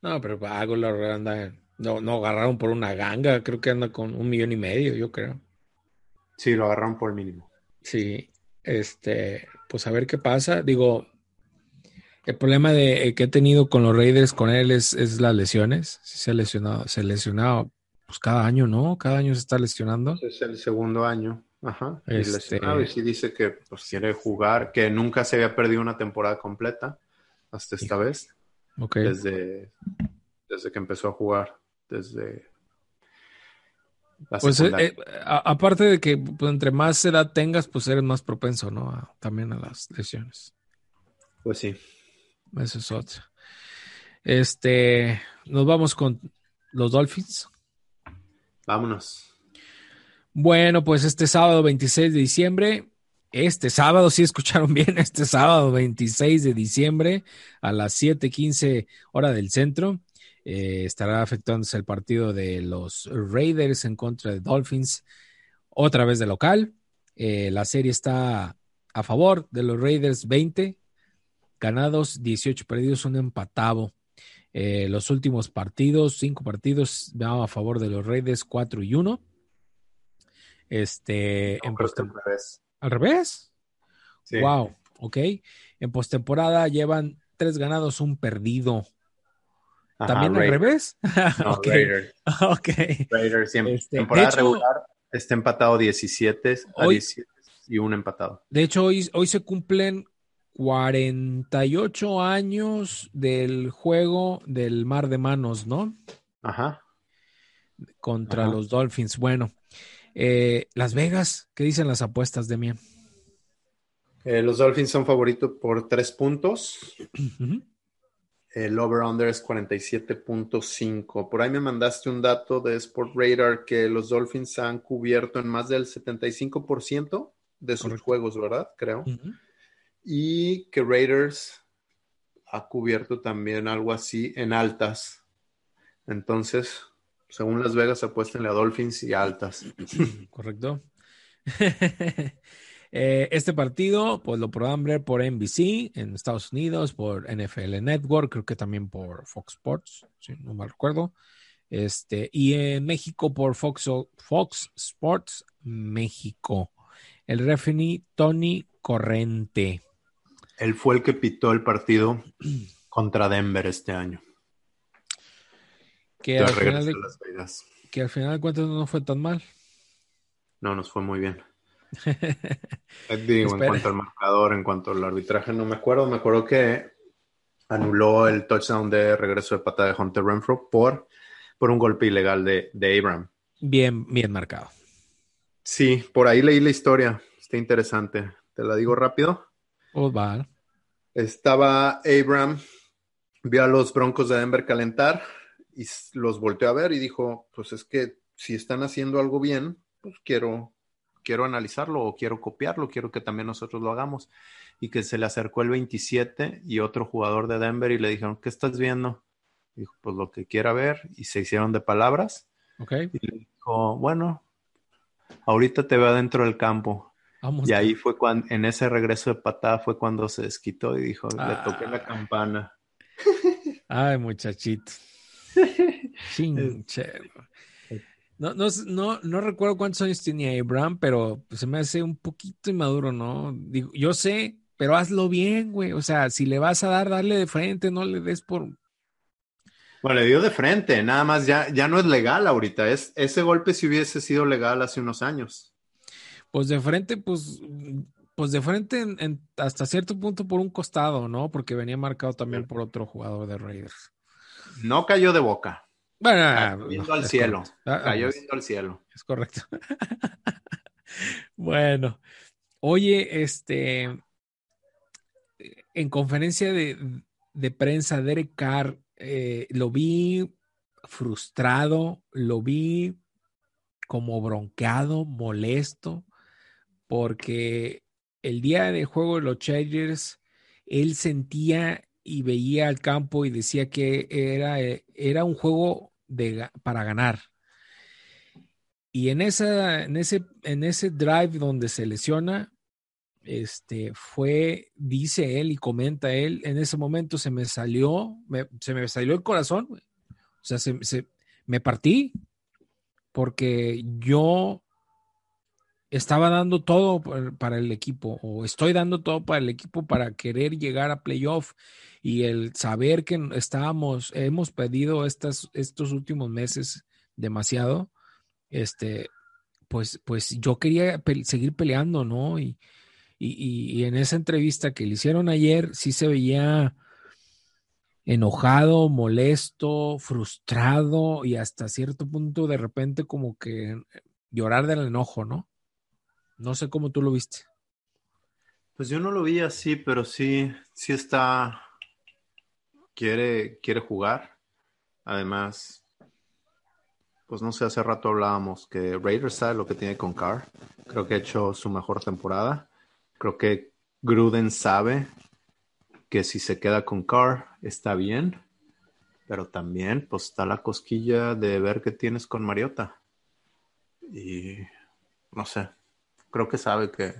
No, pero hago la anda, no, no agarraron por una ganga, creo que anda con un millón y medio, yo creo. Sí, lo agarraron por el mínimo. Sí, este, pues a ver qué pasa. Digo, el problema de, eh, que he tenido con los Raiders con él es, las lesiones. se ha lesionado, se ha lesionado pues cada año, ¿no? Cada año se está lesionando. Es el segundo año. Ajá. Y este... y sí dice que pues, quiere jugar, que nunca se había perdido una temporada completa hasta esta vez. Ok. Desde, desde que empezó a jugar. Desde pues eh, eh, aparte de que pues, entre más edad tengas, pues eres más propenso, ¿no? también a las lesiones. Pues sí. Eso es otro. Este, nos vamos con los Dolphins. Vámonos. Bueno, pues este sábado 26 de diciembre, este sábado, si escucharon bien, este sábado 26 de diciembre a las 7:15 hora del centro, eh, estará afectándose el partido de los Raiders en contra de Dolphins, otra vez de local. Eh, la serie está a favor de los Raiders 20 ganados, 18 perdidos, un empatado. Eh, los últimos partidos, cinco partidos, a favor de los Raiders, 4 y 1. Este, en al revés. ¿Al revés? Wow, ok. En postemporada llevan tres ganados, un perdido. ¿También al revés? no, Raiders. ok. Este, temporada regular está empatado 17 a 17 y un empatado. De hecho, hoy, hoy se cumplen 48 años del juego del mar de manos, ¿no? Ajá. Contra los Dolphins. Bueno, eh, Las Vegas, ¿qué dicen las apuestas de Mía? Eh, los Dolphins son favoritos por tres puntos. El over-under es 47.5. Por ahí me mandaste un dato de Sport Radar que los Dolphins han cubierto en más del 75% de sus juegos, ¿verdad? Creo. Y que Raiders ha cubierto también algo así en altas. Entonces, según Las Vegas, apuesten a Dolphins y altas. Correcto. Eh, este partido, pues lo podrán ver por NBC en Estados Unidos, por NFL Network, creo que también por Fox Sports, si no me recuerdo. Este, y en México por Fox, Fox Sports México. El referee Tony Corrente. Él fue el que pitó el partido contra Denver este año. Que al, final de, que al final de cuentas no fue tan mal. No, nos fue muy bien. Digo, en cuanto al marcador, en cuanto al arbitraje, no me acuerdo. Me acuerdo que anuló el touchdown de regreso de pata de Hunter Renfro por, por un golpe ilegal de, de Abram. Bien, bien marcado. Sí, por ahí leí la historia. Está interesante. Te la digo rápido. Oh, vale. Estaba Abram, vio a los Broncos de Denver calentar y los volteó a ver y dijo, pues es que si están haciendo algo bien, pues quiero, quiero analizarlo o quiero copiarlo, quiero que también nosotros lo hagamos. Y que se le acercó el 27 y otro jugador de Denver y le dijeron, ¿qué estás viendo? Dijo, pues lo que quiera ver. Y se hicieron de palabras. Okay. Y le dijo, bueno, ahorita te veo dentro del campo. y ahí fue cuando, en ese regreso de patada fue cuando se desquitó y dijo, le toqué la ah. campana. Ay, muchachito. Chinchero. No, no, no, no recuerdo cuántos años tenía Abraham, pero se me hace un poquito inmaduro, ¿no? Digo, yo sé, pero hazlo bien, güey. O sea, si le vas a dar, darle de frente, no le des por. Bueno, le dio de frente, nada más ya, ya no es legal ahorita. Es, ese golpe si hubiese sido legal hace unos años. Pues de frente, pues, pues de frente hasta cierto punto por un costado, ¿no? Porque venía marcado también por otro jugador de Raiders. No cayó de boca. Bueno, cayó viendo al cielo. Ah, ah, cayó pues, viendo al cielo. Es correcto. bueno, oye, este, en conferencia de, prensa, Derek Carr, eh, lo vi frustrado, lo vi como bronqueado, molesto, porque el día del juego de los Chargers, él sentía y veía al campo y decía que era, eh, era un juego para ganar. Y en, esa, en, ese, en ese drive donde se lesiona, este, fue, dice él y comenta él, en ese momento se me salió, se me salió el corazón, o sea, se, me partí porque yo estaba dando todo para el equipo o estoy dando todo para el equipo para querer llegar a playoff y el saber que estábamos, hemos pedido estas, estos últimos meses demasiado, este, pues, pues yo quería seguir peleando, ¿no? Y, y, en esa entrevista que le hicieron ayer, sí se veía enojado, molesto, frustrado y hasta cierto punto de repente como que llorar del enojo, ¿no? No sé cómo tú lo viste. Pues yo no lo vi así, pero sí, sí está quiere, quiere jugar. Además, pues no sé, hace rato hablábamos que Raiders sabe lo que tiene con Carr. Creo que ha hecho su mejor temporada. Creo que Gruden sabe que si se queda con Carr está bien. Pero también, pues está la cosquilla de ver qué tienes con Mariota. Y no sé, creo que sabe que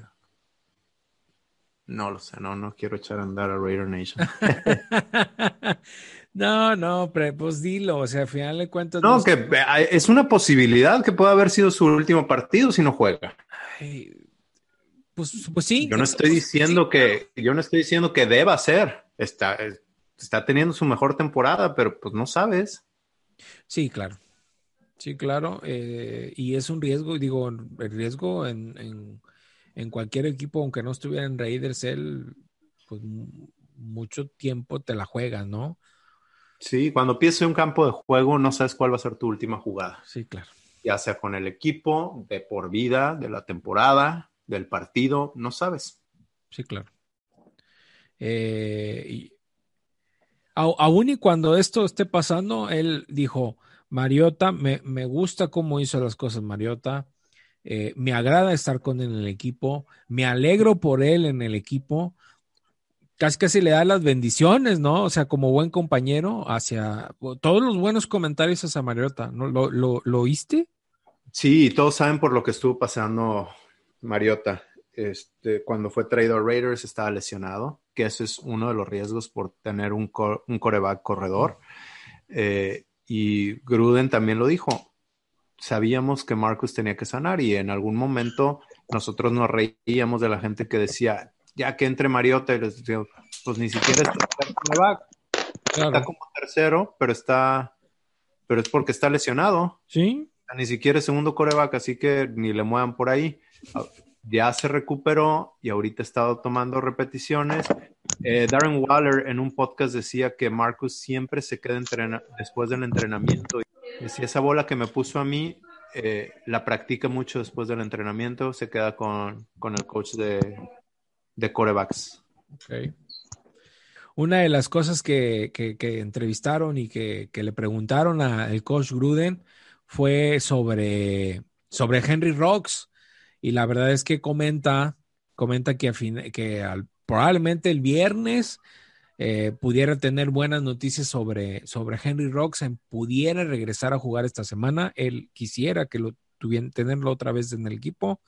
no lo sé, no, no quiero echar a andar a Raider Nation. no, no, pero pues dilo, o sea, al final de cuentas. No, que es una posibilidad que pueda haber sido su último partido si no juega. pues, pues sí. Yo no estoy diciendo que, yo no estoy diciendo que deba ser. Está, está teniendo su mejor temporada, pero pues no sabes. Sí, claro. Sí, claro. Eh, y es un riesgo, digo, el riesgo en en cualquier equipo, aunque no estuviera en Raiders, él, pues mucho tiempo te la juegas, ¿no? Sí, cuando pienses un campo de juego, no sabes cuál va a ser tu última jugada. Sí, claro. Ya sea con el equipo, de por vida, de la temporada, del partido, no sabes. Sí, claro. Eh, aún y cuando esto esté pasando, él dijo, Mariota, me, me gusta cómo hizo las cosas Mariota, eh, me agrada estar con él en el equipo, me alegro por él en el equipo, casi casi le da las bendiciones, ¿no? O sea, como buen compañero hacia todos los buenos comentarios hacia Mariota, ¿no? ¿Lo, lo, lo oíste? Sí, todos saben por lo que estuvo pasando Mariota. Este, cuando fue traído a Raiders estaba lesionado, que eso es uno de los riesgos por tener un, un coreback corredor. Eh, y Gruden también lo dijo. Sabíamos que Marcus tenía que sanar y en algún momento nosotros nos reíamos de la gente que decía, ya que entre Mariota, y les pues ni siquiera es coreback. Está como tercero, pero está, pero es porque está lesionado. Sí. Ni siquiera es segundo coreback, así que ni le muevan por ahí ya se recuperó y ahorita ha estado tomando repeticiones. Eh, Darren Waller en un podcast decía que Marcus siempre se queda después del entrenamiento. Decía, esa bola que me puso a mí, eh, la practica mucho después del entrenamiento, se queda con, el coach de, de corebacks. Una de las cosas que, entrevistaron y que, le preguntaron al coach Gruden fue sobre, sobre Henry Rocks y la verdad es que comenta, comenta que, que probablemente el viernes eh, pudiera tener buenas noticias sobre, sobre Henry Roxen, pudiera regresar a jugar esta semana. Él quisiera que lo tuviera, tenerlo otra vez en el equipo,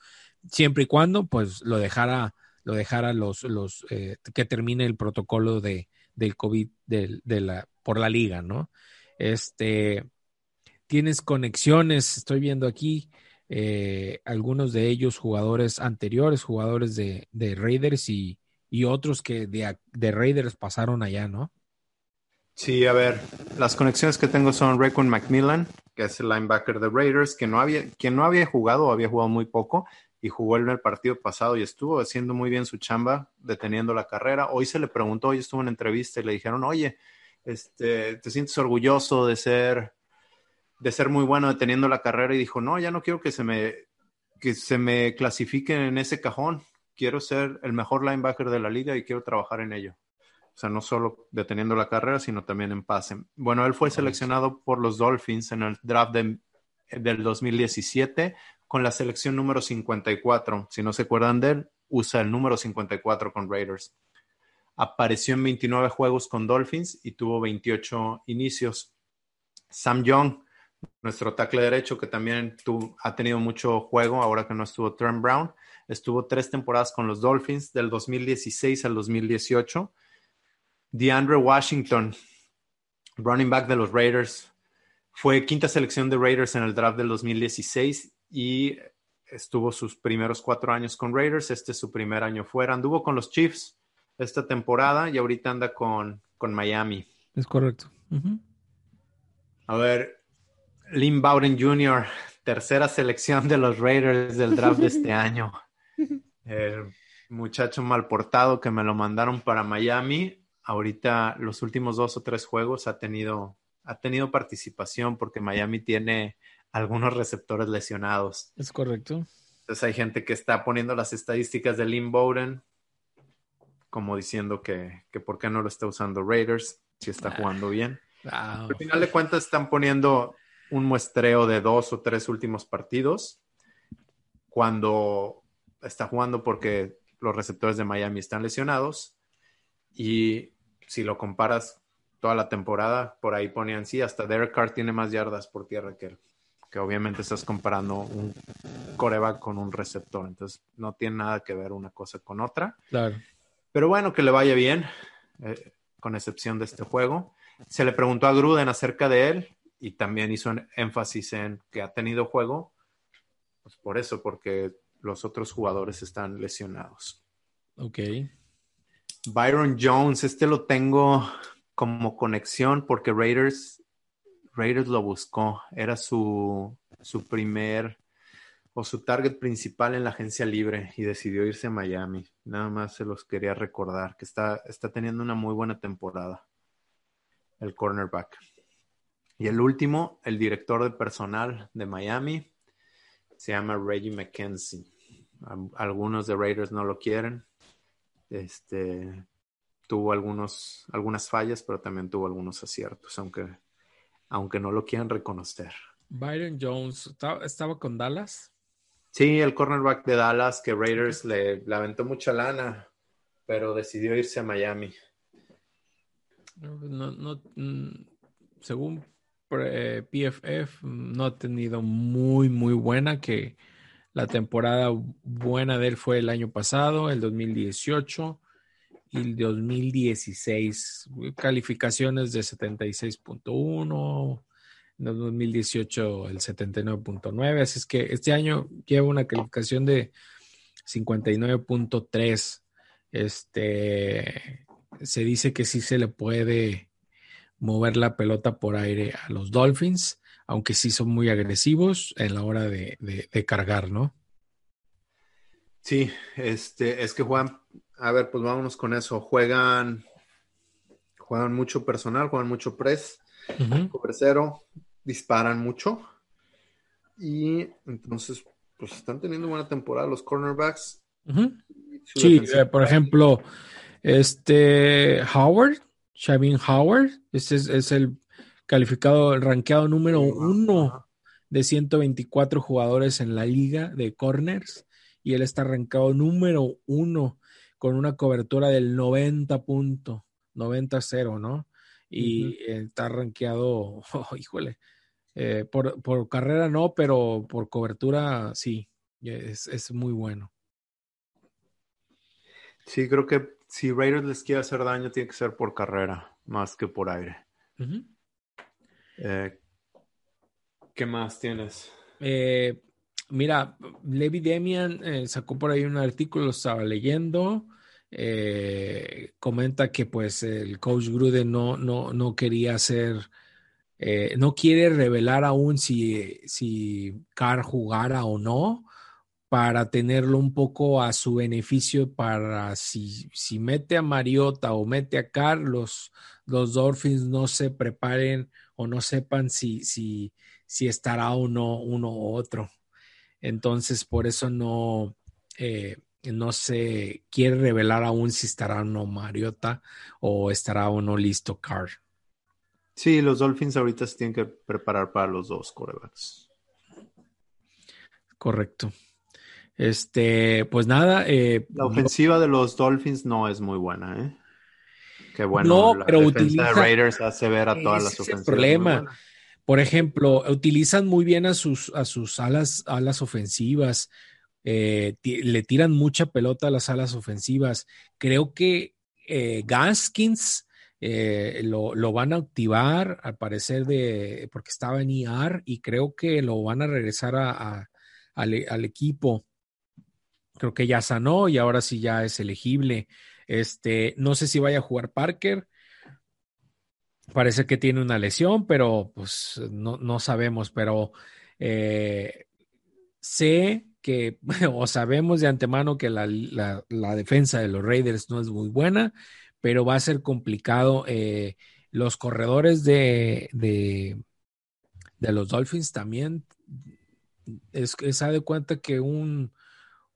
siempre y cuando pues lo dejara, lo dejara los, los eh, que termine el protocolo de, del COVID de, de la, por la liga, ¿no? Este, tienes conexiones, estoy viendo aquí, eh, algunos de ellos jugadores anteriores, jugadores de, Raiders y, otros que de, Raiders pasaron allá, ¿no? Sí, a ver, las conexiones que tengo son Raycon McMillan, que es el linebacker de Raiders, que no había, que no había jugado había jugado muy poco y jugó en el partido pasado y estuvo haciendo muy bien su chamba, deteniendo la carrera. Hoy se le preguntó, hoy estuvo en entrevista y le dijeron, oye, este, ¿te sientes orgulloso de ser de ser muy bueno deteniendo la carrera y dijo, no, ya no quiero que se me, que se me clasifiquen en ese cajón. Quiero ser el mejor linebacker de la liga y quiero trabajar en ello. O sea, no solo deteniendo la carrera, sino también en pase. Bueno, él fue seleccionado por los Dolphins en el draft del 2017 con la selección número 54. Si no se acuerdan de él, usa el número 54 con Raiders. Apareció en 29 juegos con Dolphins y tuvo 28 inicios. Sam Young nuestro tackle derecho, que también ha tenido mucho juego ahora que no estuvo Trent Brown. Estuvo tres temporadas con los Dolphins, del 2016 al 2018. DeAndre Washington, running back de los Raiders, fue quinta selección de Raiders en el draft del 2016 y estuvo sus primeros cuatro años con Raiders. Este es su primer año fuera. Anduvo con los Chiefs esta temporada y ahorita anda con, con Miami. Es correcto. A ver, Lynn Bowden Jr., tercera selección de los Raiders del draft de este año. El muchacho mal portado que me lo mandaron para Miami. Ahorita los últimos dos o tres juegos ha tenido, ha tenido participación porque Miami tiene algunos receptores lesionados. Es correcto. Entonces hay gente que está poniendo las estadísticas de Lynn Bowden como diciendo que, que por qué no lo está usando Raiders si está ah. jugando bien. Al final de cuentas están poniendo un muestreo de dos o tres últimos partidos cuando está jugando porque los receptores de Miami están lesionados y si lo comparas toda la temporada, por ahí ponían, sí, hasta Derek Carr tiene más yardas por tierra que él, que obviamente estás comparando un coreback con un receptor, entonces no tiene nada que ver una cosa con otra. Claro. Pero bueno, que le vaya bien, eh, con excepción de este juego. Se le preguntó a Gruden acerca de él y también hizo énfasis en que ha tenido juego, pues por eso, porque los otros jugadores están lesionados. Ok. Byron Jones, este lo tengo como conexión porque Raiders, Raiders lo buscó, era su, su primer o su target principal en la agencia libre y decidió irse a Miami. Nada más se los quería recordar que está, está teniendo una muy buena temporada el cornerback. Y el último, el director de personal de Miami, se llama Reggie McKenzie. Algunos de Raiders no lo quieren. Este, tuvo algunos, algunas fallas, pero también tuvo algunos aciertos, aunque, aunque no lo quieran reconocer. Byron Jones, ¿estaba, con Dallas? Sí, el cornerback de Dallas, que Raiders le, le aventó mucha lana, pero decidió irse a Miami. No, no, mm, según PFF, no ha tenido muy, muy buena, que la temporada buena de él fue el año pasado, el 2018 y el 2016. Calificaciones de 76.1, en el 2018 el 79.9, así es que este año lleva una calificación de 59.3. Este se dice que sí se le puede mover la pelota por aire a los Dolphins, aunque sí son muy agresivos en la hora de, cargar, ¿no? Sí, este, es que juegan, a ver, pues vámonos con eso. Juegan, juegan mucho personal, juegan mucho press, uh disparan mucho. Y entonces, pues están teniendo buena temporada los cornerbacks. Sí, eh, por ejemplo, este Howard, Shavin Howard, este es, el calificado, el rankeado número uno de 124 jugadores en la liga de corners y él está rankeado número uno con una cobertura del 90 punto, 90-0, ¿no? Y está rankeado, oh, híjole, eh, por, por, carrera no, pero por cobertura sí, es, es muy bueno. Sí, creo que si Raiders les quiere hacer daño, tiene que ser por carrera, más que por aire. Eh, ¿Qué más tienes? Eh, mira, Levi Demian eh, sacó por ahí un artículo, lo estaba leyendo. comenta que pues el coach Gruden no, no, no quería hacer, no quiere revelar aún si, si Carr jugara o no, para tenerlo un poco a su beneficio para si, si mete a Mariota o mete a Carlos, los Dolphins no se preparen o no sepan si, si, si estará o no uno u otro. Entonces, por eso no, eh, no se quiere revelar aún si estará o no Mariota o estará o no listo Carr. Sí, los Dolphins ahorita se tienen que preparar para los dos corebacks. Correcto. Este, pues nada. Eh, la ofensiva de los Dolphins no es muy buena, ¿eh? Qué bueno. No, pero utiliza, de Raiders hace ver a todas las ofensivas. problema. Por ejemplo, utilizan muy bien a sus, a sus alas, alas ofensivas. Eh, le tiran mucha pelota a las alas ofensivas. Creo que eh, Gaskins eh, lo, lo, van a activar, al parecer, de, porque estaba en IR, y creo que lo van a regresar a, al, al, equipo creo que ya sanó y ahora sí ya es elegible. Este, no sé si vaya a jugar Parker. Parece que tiene una lesión, pero pues no, sabemos, pero eh, sé que, o sabemos de antemano que la, defensa de los Raiders no es muy buena, pero va a ser complicado. Eh, los corredores de, de, los Dolphins también es, es de cuenta que un,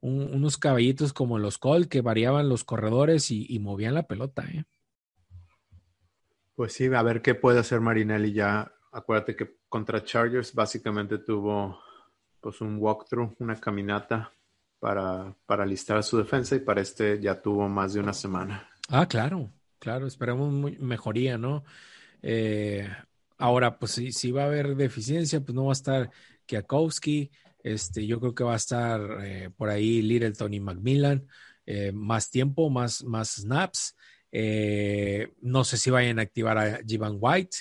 unos caballitos como los Colt que variaban los corredores y, movían la pelota. ¿eh? Pues sí, a ver qué puede hacer Marinelli ya. Acuérdate que contra Chargers básicamente tuvo pues un walkthrough, una caminata para, para listar su defensa y para este ya tuvo más de una semana. Ah, claro, claro, esperamos mejoría, ¿no? Eh, ahora, pues si, si va a haber deficiencia, pues no va a estar Kiakowski, este, yo creo que va a estar eh, por ahí Little Tony Macmillan, eh, más tiempo, más, más snaps. Eh, no sé si vayan a activar a Jivan White.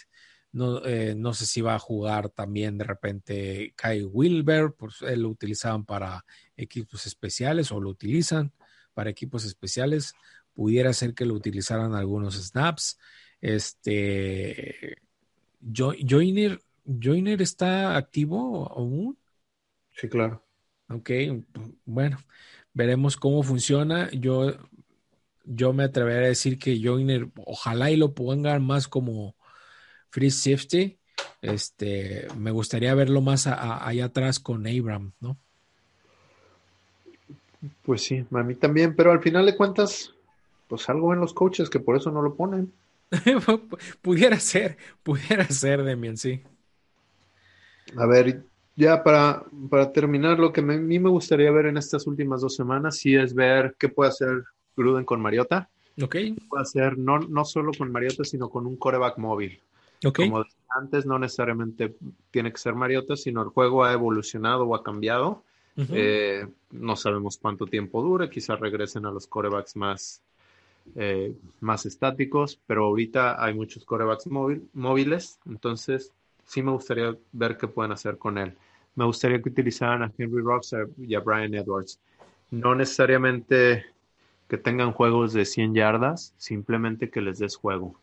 No, no, sé si va a jugar también de repente Kai Wilber, pues él lo utilizaban para equipos especiales o lo utilizan para equipos especiales. Pudiera ser que lo utilizaran algunos snaps. Este Joiner, Joiner está activo aún. Sí, claro. Ok, bueno, veremos cómo funciona. Yo, yo me atrevería a decir que Joiner, ojalá y lo pongan más como free safety. Este, me gustaría verlo más allá atrás con Abram, ¿no? Pues sí, a mí también, pero al final de cuentas, pues algo en los coaches que por eso no lo ponen. pudiera ser, pudiera ser, Demian, sí. A ver, ya para, para terminar, lo que a mí me gustaría ver en estas últimas dos semanas, sí es ver qué puede hacer Gruden con Mariota. Ok. Puede hacer no, no solo con Mariota, sino con un coreback móvil. Ok. Como antes, no necesariamente tiene que ser Mariota, sino el juego ha evolucionado o ha cambiado. Eh, no sabemos cuánto tiempo dure, quizás regresen a los corebacks más, eh, más estáticos, pero ahorita hay muchos corebacks móviles, entonces sí me gustaría ver qué pueden hacer con él. Me gustaría que utilizaran a Henry Rocks y a Brian Edwards. No necesariamente que tengan juegos de 100 yardas, simplemente que les des juego.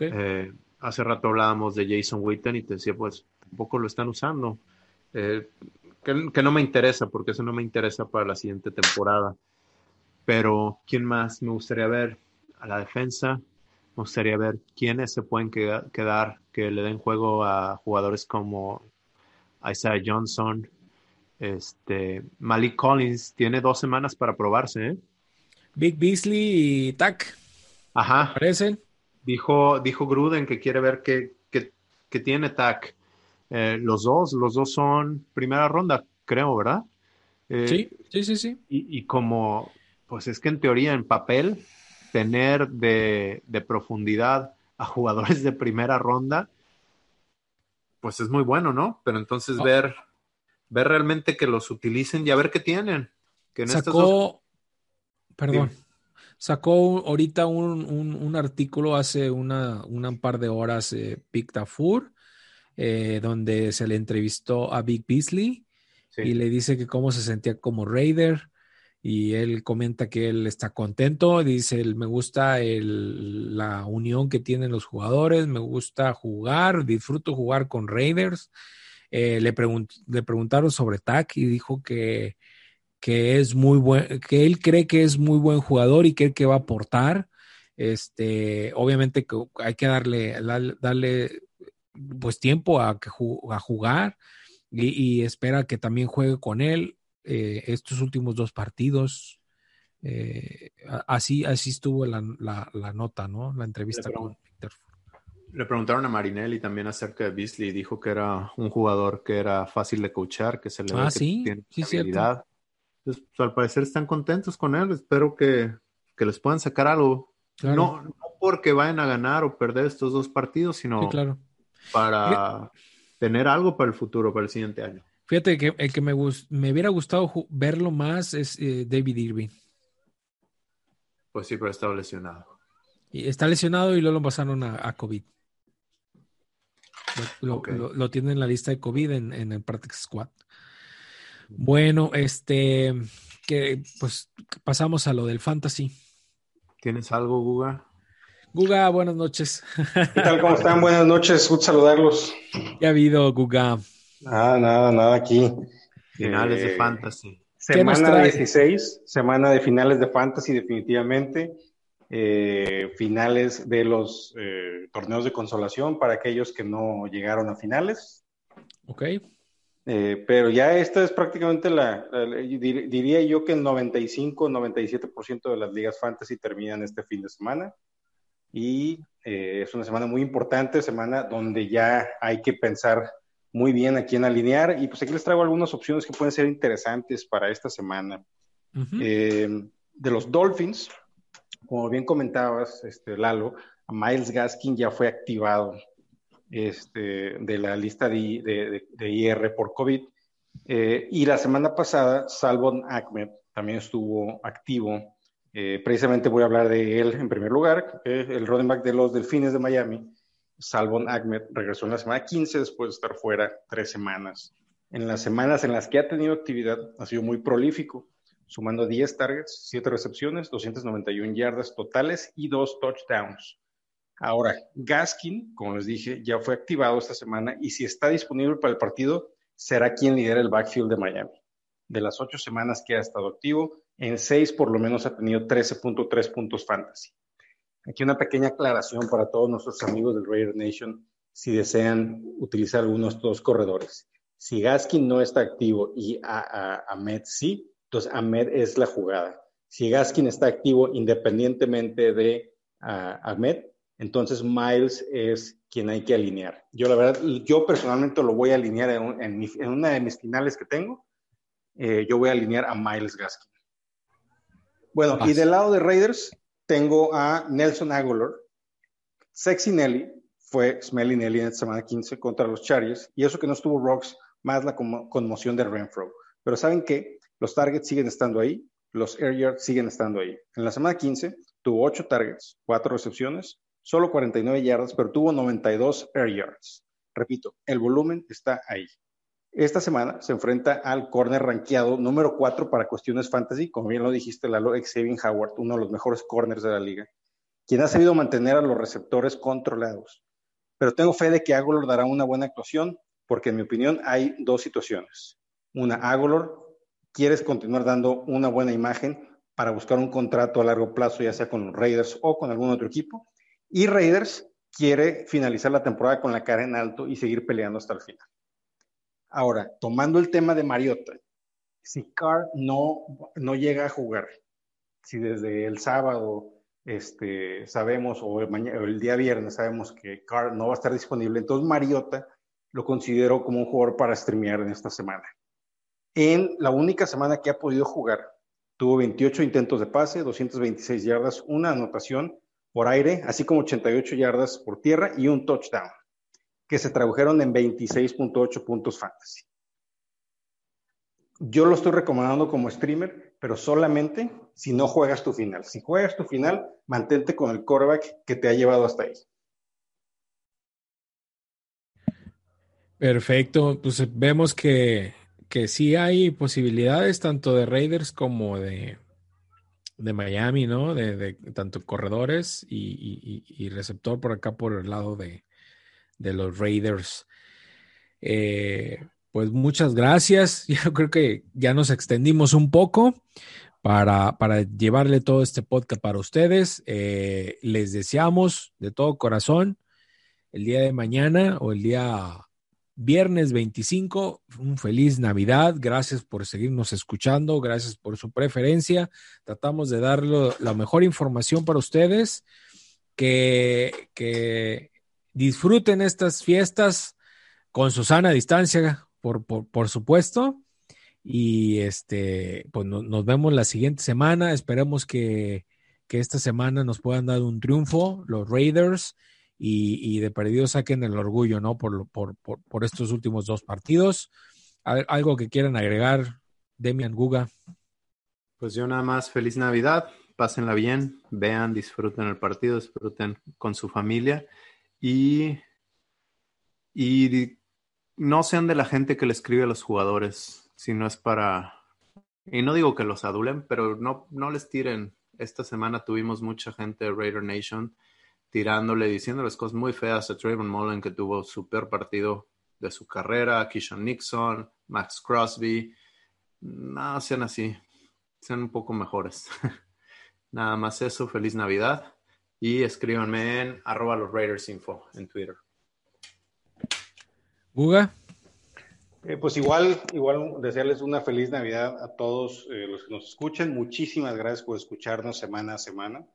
Eh, hace rato hablábamos de Jason Witten y te decía, pues tampoco lo están usando. Eh, que, no me interesa, porque eso no me interesa para la siguiente temporada. Pero, ¿quién más me gustaría ver? A la defensa, me gustaría ver quiénes se pueden quedar, que le den juego a jugadores como Isaiah Johnson, este, Malik Collins, tiene dos semanas para probarse, ¿eh? Big Beasley y Tack. Ajá. ¿Parecen? Dijo, dijo Gruden que quiere ver qué, qué tiene Tack. Eh, los dos, los dos son primera ronda, creo, ¿verdad? Eh, sí, sí, sí, sí. Y, como, pues es que en teoría, en papel, tener de, profundidad a jugadores de primera ronda, pues es muy bueno, ¿no? Pero entonces oh. ver, ver realmente que los utilicen y a ver qué tienen. Que sacó, perdón, sacó ahorita un, artículo hace una, un par de horas, eh, Pictafur, eh, donde se le entrevistó a Big Beasley y le dice que cómo se sentía como Raider y él comenta que él está contento, dice, me gusta la unión que tienen los jugadores, me gusta jugar, disfruto jugar con Raiders. Eh, le, le preguntaron sobre Tack y dijo que, que es muy buen, que él cree que es muy buen jugador y que, que va a aportar. Este, obviamente que hay que darle, darle pues tiempo a, a jugar y, espera que también juegue con él eh, estos últimos dos partidos. Eh, así, así estuvo la, nota, ¿no? La entrevista con Peter. Le preguntaron a Marinelli también acerca de Beasley dijo que era un jugador que era fácil de coachar, que se le ve ah, que sí, tiene sí, habilidad. Entonces, pues, al parecer están contentos con él. Espero que, les puedan sacar algo. No, no porque vayan a ganar o perder estos dos partidos, sino claro para tener algo para el futuro, para el siguiente año. Fíjate que el que me, me hubiera gustado verlo más es eh, David Irving. Pues sí, pero ha estado lesionado. Y está lesionado y luego lo pasaron a, COVID. Lo, tienen en la lista de COVID en, el Practice Squad. Bueno, este, que pues pasamos a lo del fantasy. ¿Tienes algo, Guga? Guga, buenas noches. ¿Qué tal? ¿Cómo están? Buenas noches, gusto saludarlos. ¿Qué ha habido, Guga? Nada, nada, nada aquí. Finales de eh, Fantasy. Semana 16, semana de finales de Fantasy, definitivamente. Eh, finales de los eh, torneos de consolación para aquellos que no llegaron a finales. Ok. pero ya esta es prácticamente la, diría yo que el 95, 97% de las ligas fantasy terminan este fin de semana y eh, es una semana muy importante, semana donde ya hay que pensar muy bien a quién alinear y pues aquí les traigo algunas opciones que pueden ser interesantes para esta semana. Eh, de los Dolphins, como bien comentabas, este, Lalo, Miles Gaskin ya fue activado este, de la lista de, IR por COVID. Eh, y la semana pasada, Salvon Ahmed también estuvo activo eh, precisamente voy a hablar de él en primer lugar, el running back de los Delfines de Miami, Salvon Ahmed, regresó en la semana 15 después de estar fuera tres semanas. En las semanas en las que ha tenido actividad, ha sido muy prolífico, sumando 10 targets, 7 recepciones, 291 yardas totales y 2 touchdowns. Ahora, Gaskin, como les dije, ya fue activado esta semana y si está disponible para el partido, será quien lidera el backfield de Miami. De las ocho semanas que ha estado activo, en seis por lo menos ha tenido 13.3 puntos fantasy. Aquí una pequeña aclaración para todos nuestros amigos del Raider Nation si desean utilizar algunos de estos corredores. Si Gaskin no está activo y Ahmed sí, entonces Ahmed es la jugada. Si Gaskin está activo independientemente de Ahmed, entonces Miles es quien hay que alinear. Yo la verdad, yo personalmente lo voy a alinear en, en, en una de mis finales que tengo. Eh, yo voy a alinear a Miles Gaskin. Bueno, y del lado de Raiders tengo a Nelson Aguilar. Sexy Nelly fue Smelly Nelly en esta semana 15 contra los Chargers. Y eso que no estuvo Rocks, más la conmoción de Renfro. Pero ¿saben qué? Los targets siguen estando ahí, los air yards siguen estando ahí. En la semana 15 tuvo 8 targets, 4 recepciones, solo 49 yardas, pero tuvo 92 air yards. Repito, el volumen está ahí. Esta semana se enfrenta al corner rankeado número 4 para cuestiones fantasy, como bien lo dijiste, Lalo, Xavier Howard, uno de los mejores corners de la liga, quien ha sabido mantener a los receptores controlados. Pero tengo fe de que Agolor dará una buena actuación, porque en mi opinión hay dos situaciones. Una, Agolor, quieres continuar dando una buena imagen para buscar un contrato a largo plazo, ya sea con los Raiders o con algún otro equipo. Y Raiders quiere finalizar la temporada con la cara en alto y seguir peleando hasta el final. Ahora, tomando el tema de Mariota, si Carr no, no llega a jugar, si desde el sábado este, sabemos, o el, mañana, el día viernes sabemos que Carr no va a estar disponible, entonces Mariota lo considero como un jugador para streamear en esta semana. En la única semana que ha podido jugar, tuvo 28 intentos de pase, 226 yardas, una anotación por aire, así como 88 yardas por tierra y un touchdown que se tradujeron en 26.8 puntos fantasy. Yo lo estoy recomendando como streamer, pero solamente si no juegas tu final. Si juegas tu final, mantente con el quarterback que te ha llevado hasta ahí. Perfecto, pues vemos que, que sí hay posibilidades tanto de Raiders como de, de Miami, ¿no? De, de tanto corredores y, y, receptor por acá por el lado de, de los Raiders. Eh, pues muchas gracias. Yo creo que ya nos extendimos un poco para, para llevarle todo este podcast para ustedes. Eh, les deseamos de todo corazón el día de mañana o el día viernes 25, un feliz Navidad. Gracias por seguirnos escuchando, gracias por su preferencia. Tratamos de dar la mejor información para ustedes. Que, que disfruten estas fiestas con su sana distancia, por, por, por supuesto. Y este, pues no, nos vemos la siguiente semana. Esperemos que, que, esta semana nos puedan dar un triunfo los Raiders y, y de perdido saquen el orgullo, ¿no? Por, por, por, estos últimos dos partidos. ¿Algo que quieran agregar, Demian Guga? Pues yo nada más, feliz Navidad, pásenla bien, vean, disfruten el partido, disfruten con su familia y, y no sean de la gente que le escribe a los jugadores, si no es para... Y no digo que los adulen, pero no, no les tiren. Esta semana tuvimos mucha gente de Raider Nation tirándole, diciéndoles cosas muy feas a Trayvon Mullen, que tuvo su peor partido de su carrera, Kishon Nixon, Max Crosby. No sean así, sean un poco mejores. Nada más eso, feliz Navidad y escríbanme en arroba los Raiders Info en Twitter. Uga. Eh, pues igual, igual desearles una feliz Navidad a todos eh, los que nos escuchan. Muchísimas gracias por escucharnos semana a semana.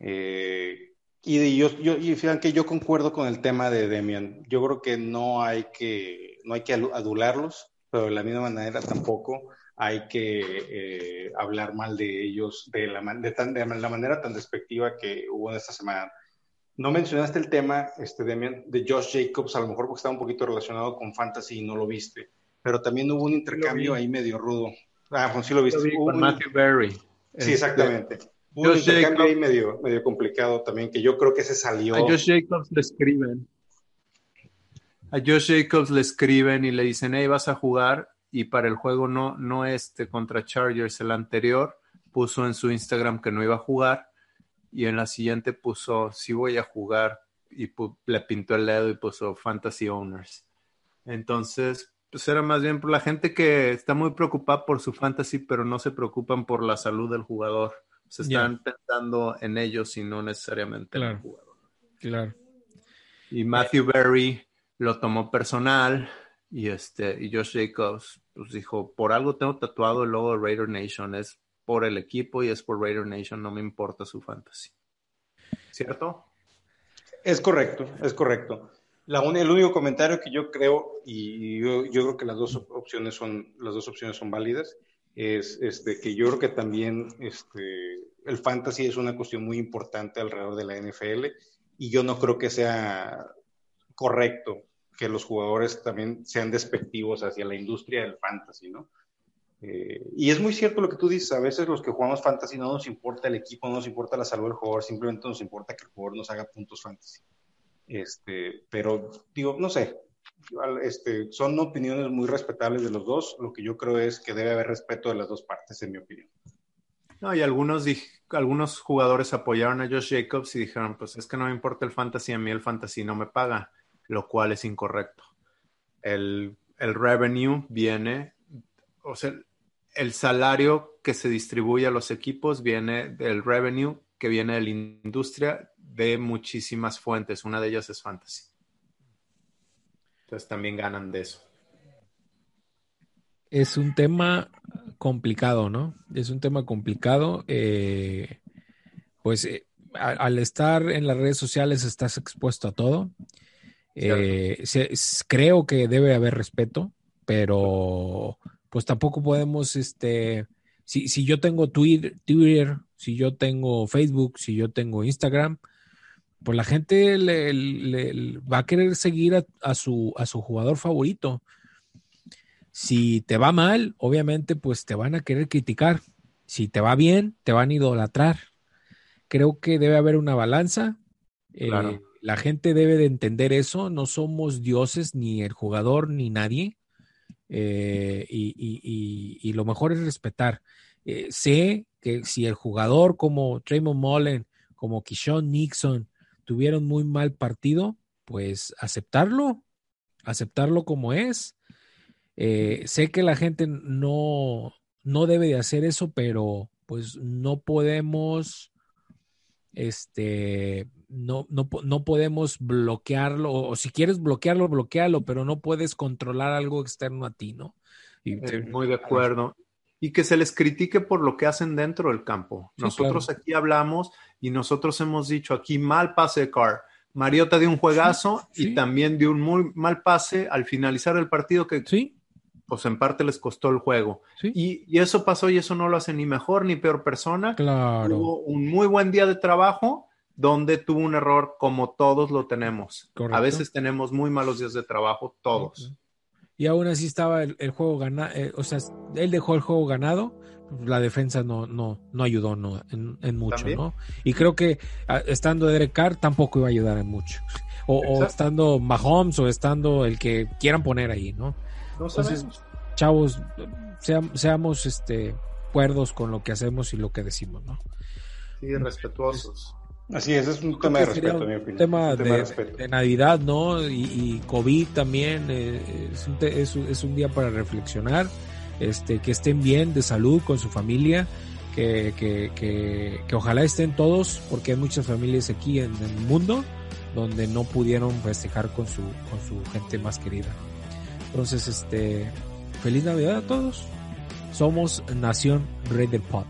Eh, y yo, yo, y fíjate que yo concuerdo con el tema de Demian. Yo creo que no hay que, no hay que adularlos, pero de la misma manera tampoco hay que eh, hablar mal de ellos de la, de, tan, de la, manera tan despectiva que hubo en esta semana. No mencionaste el tema, este, Demian, de Josh Jacobs, a lo mejor porque estaba un poquito relacionado con Fantasy y no lo viste, pero también hubo un intercambio ahí medio rudo. Ah, pues sí lo viste. Lo con un... Matthew Berry. Sí, este, exactamente. Hubo Josh un intercambio Jacobs... ahí medio, medio complicado también, que yo creo que se salió. A Josh Jacobs le escriben. A Josh Jacobs le escriben y le dicen, hey, vas a jugar y para el juego no, no este contra Chargers, el anterior, puso en su Instagram que no iba a jugar y en la siguiente puso sí voy a jugar y le pintó el dedo y puso Fantasy Owners. Entonces, pues era más bien por la gente que está muy preocupada por su fantasy, pero no se preocupan por la salud del jugador. Se están yeah. pensando en ellos y no necesariamente claro. en el jugador. Claro. Y Matthew Berry lo tomó personal y este y Josh Jacobs pues dijo por algo tengo tatuado el logo de Raider Nation es por el equipo y es por Raider Nation, no me importa su fantasy. ¿Cierto? Es correcto, es correcto. La el único comentario que yo creo, y yo, creo que las dos opciones son, las dos opciones son válidas, es este, que yo creo que también este, el fantasy es una cuestión muy importante alrededor de la NFL y yo no creo que sea correcto que los jugadores también sean despectivos hacia la industria del fantasy, ¿no? Eh, y es muy cierto lo que tú dices, a veces los que jugamos fantasy no nos importa el equipo, no nos importa la salud del jugador, simplemente nos importa que el jugador nos haga puntos fantasy. Este, pero digo, no sé, este, son opiniones muy respetables de los dos. Lo que yo creo es que debe haber respeto de las dos partes, en mi opinión. No, y algunos, algunos jugadores apoyaron a Josh Jacobs y dijeron, pues es que no me importa el fantasy, a mí el fantasy no me paga, lo cual es incorrecto. El, el revenue viene, o sea, el salario que se distribuye a los equipos viene del revenue que viene de la industria de muchísimas fuentes. Una de ellas es fantasy. Entonces también ganan de eso. Es un tema complicado, ¿no? Es un tema complicado. Eh, pues eh, al estar en las redes sociales estás expuesto a todo. Eh, creo que debe haber respeto, pero pues tampoco podemos, este, si, si yo tengo Twitter, Twitter si yo tengo Facebook, si yo tengo Instagram, pues la gente le, va a querer seguir a, su, a su jugador favorito. Si te va mal, obviamente, pues te van a querer criticar. Si te va bien, te van a idolatrar. Creo que debe haber una balanza. Eh, la gente debe de entender eso. No somos dioses, ni el jugador, ni nadie. Eh, y, lo mejor es respetar. Eh, sé que si el jugador como Traymond Mullen, como Kishon Nixon, tuvieron muy mal partido, pues aceptarlo, aceptarlo como es. Eh, sé que la gente no, no debe de hacer eso, pero pues no podemos, este, no, no, no podemos bloquearlo, o si quieres bloquearlo, bloquealo, pero no puedes controlar algo externo a ti, ¿no? Y muy de acuerdo y que se les critique por lo que hacen dentro del campo. nosotros aquí hablamos y nosotros hemos dicho aquí mal pase de Carr. Mariota dio un juegazo y también dio un muy mal pase al finalizar el partido que sí. pues en parte les costó el juego. Y, y, eso pasó y eso no lo hace ni mejor ni peor persona. Claro. Tuvo un muy buen día de trabajo donde tuvo un error como todos lo tenemos. A veces tenemos muy malos días de trabajo, todos y aún así estaba el, juego ganado, eh, o sea, él dejó el juego ganado, la defensa no, no, no ayudó no, en, mucho, ¿no? Y creo que ah, estando Derek Carr tampoco iba a ayudar en mucho. O, estando Mahomes o estando el que quieran poner ahí, ¿no? Entonces, chavos, seamos este cuerdos con lo que hacemos y lo que decimos, ¿no? Sí, respetuosos. Así es, es un tema de respeto, mi opinión. Tema, de, Navidad, ¿no? Y, COVID también eh, es, un es, un día para reflexionar, este, que estén bien de salud con su familia, que, que, que, ojalá estén todos, porque hay muchas familias aquí en, el mundo donde no pudieron festejar con su, con su gente más querida. Entonces, este, feliz Navidad a todos. Somos Nación Raider Pod.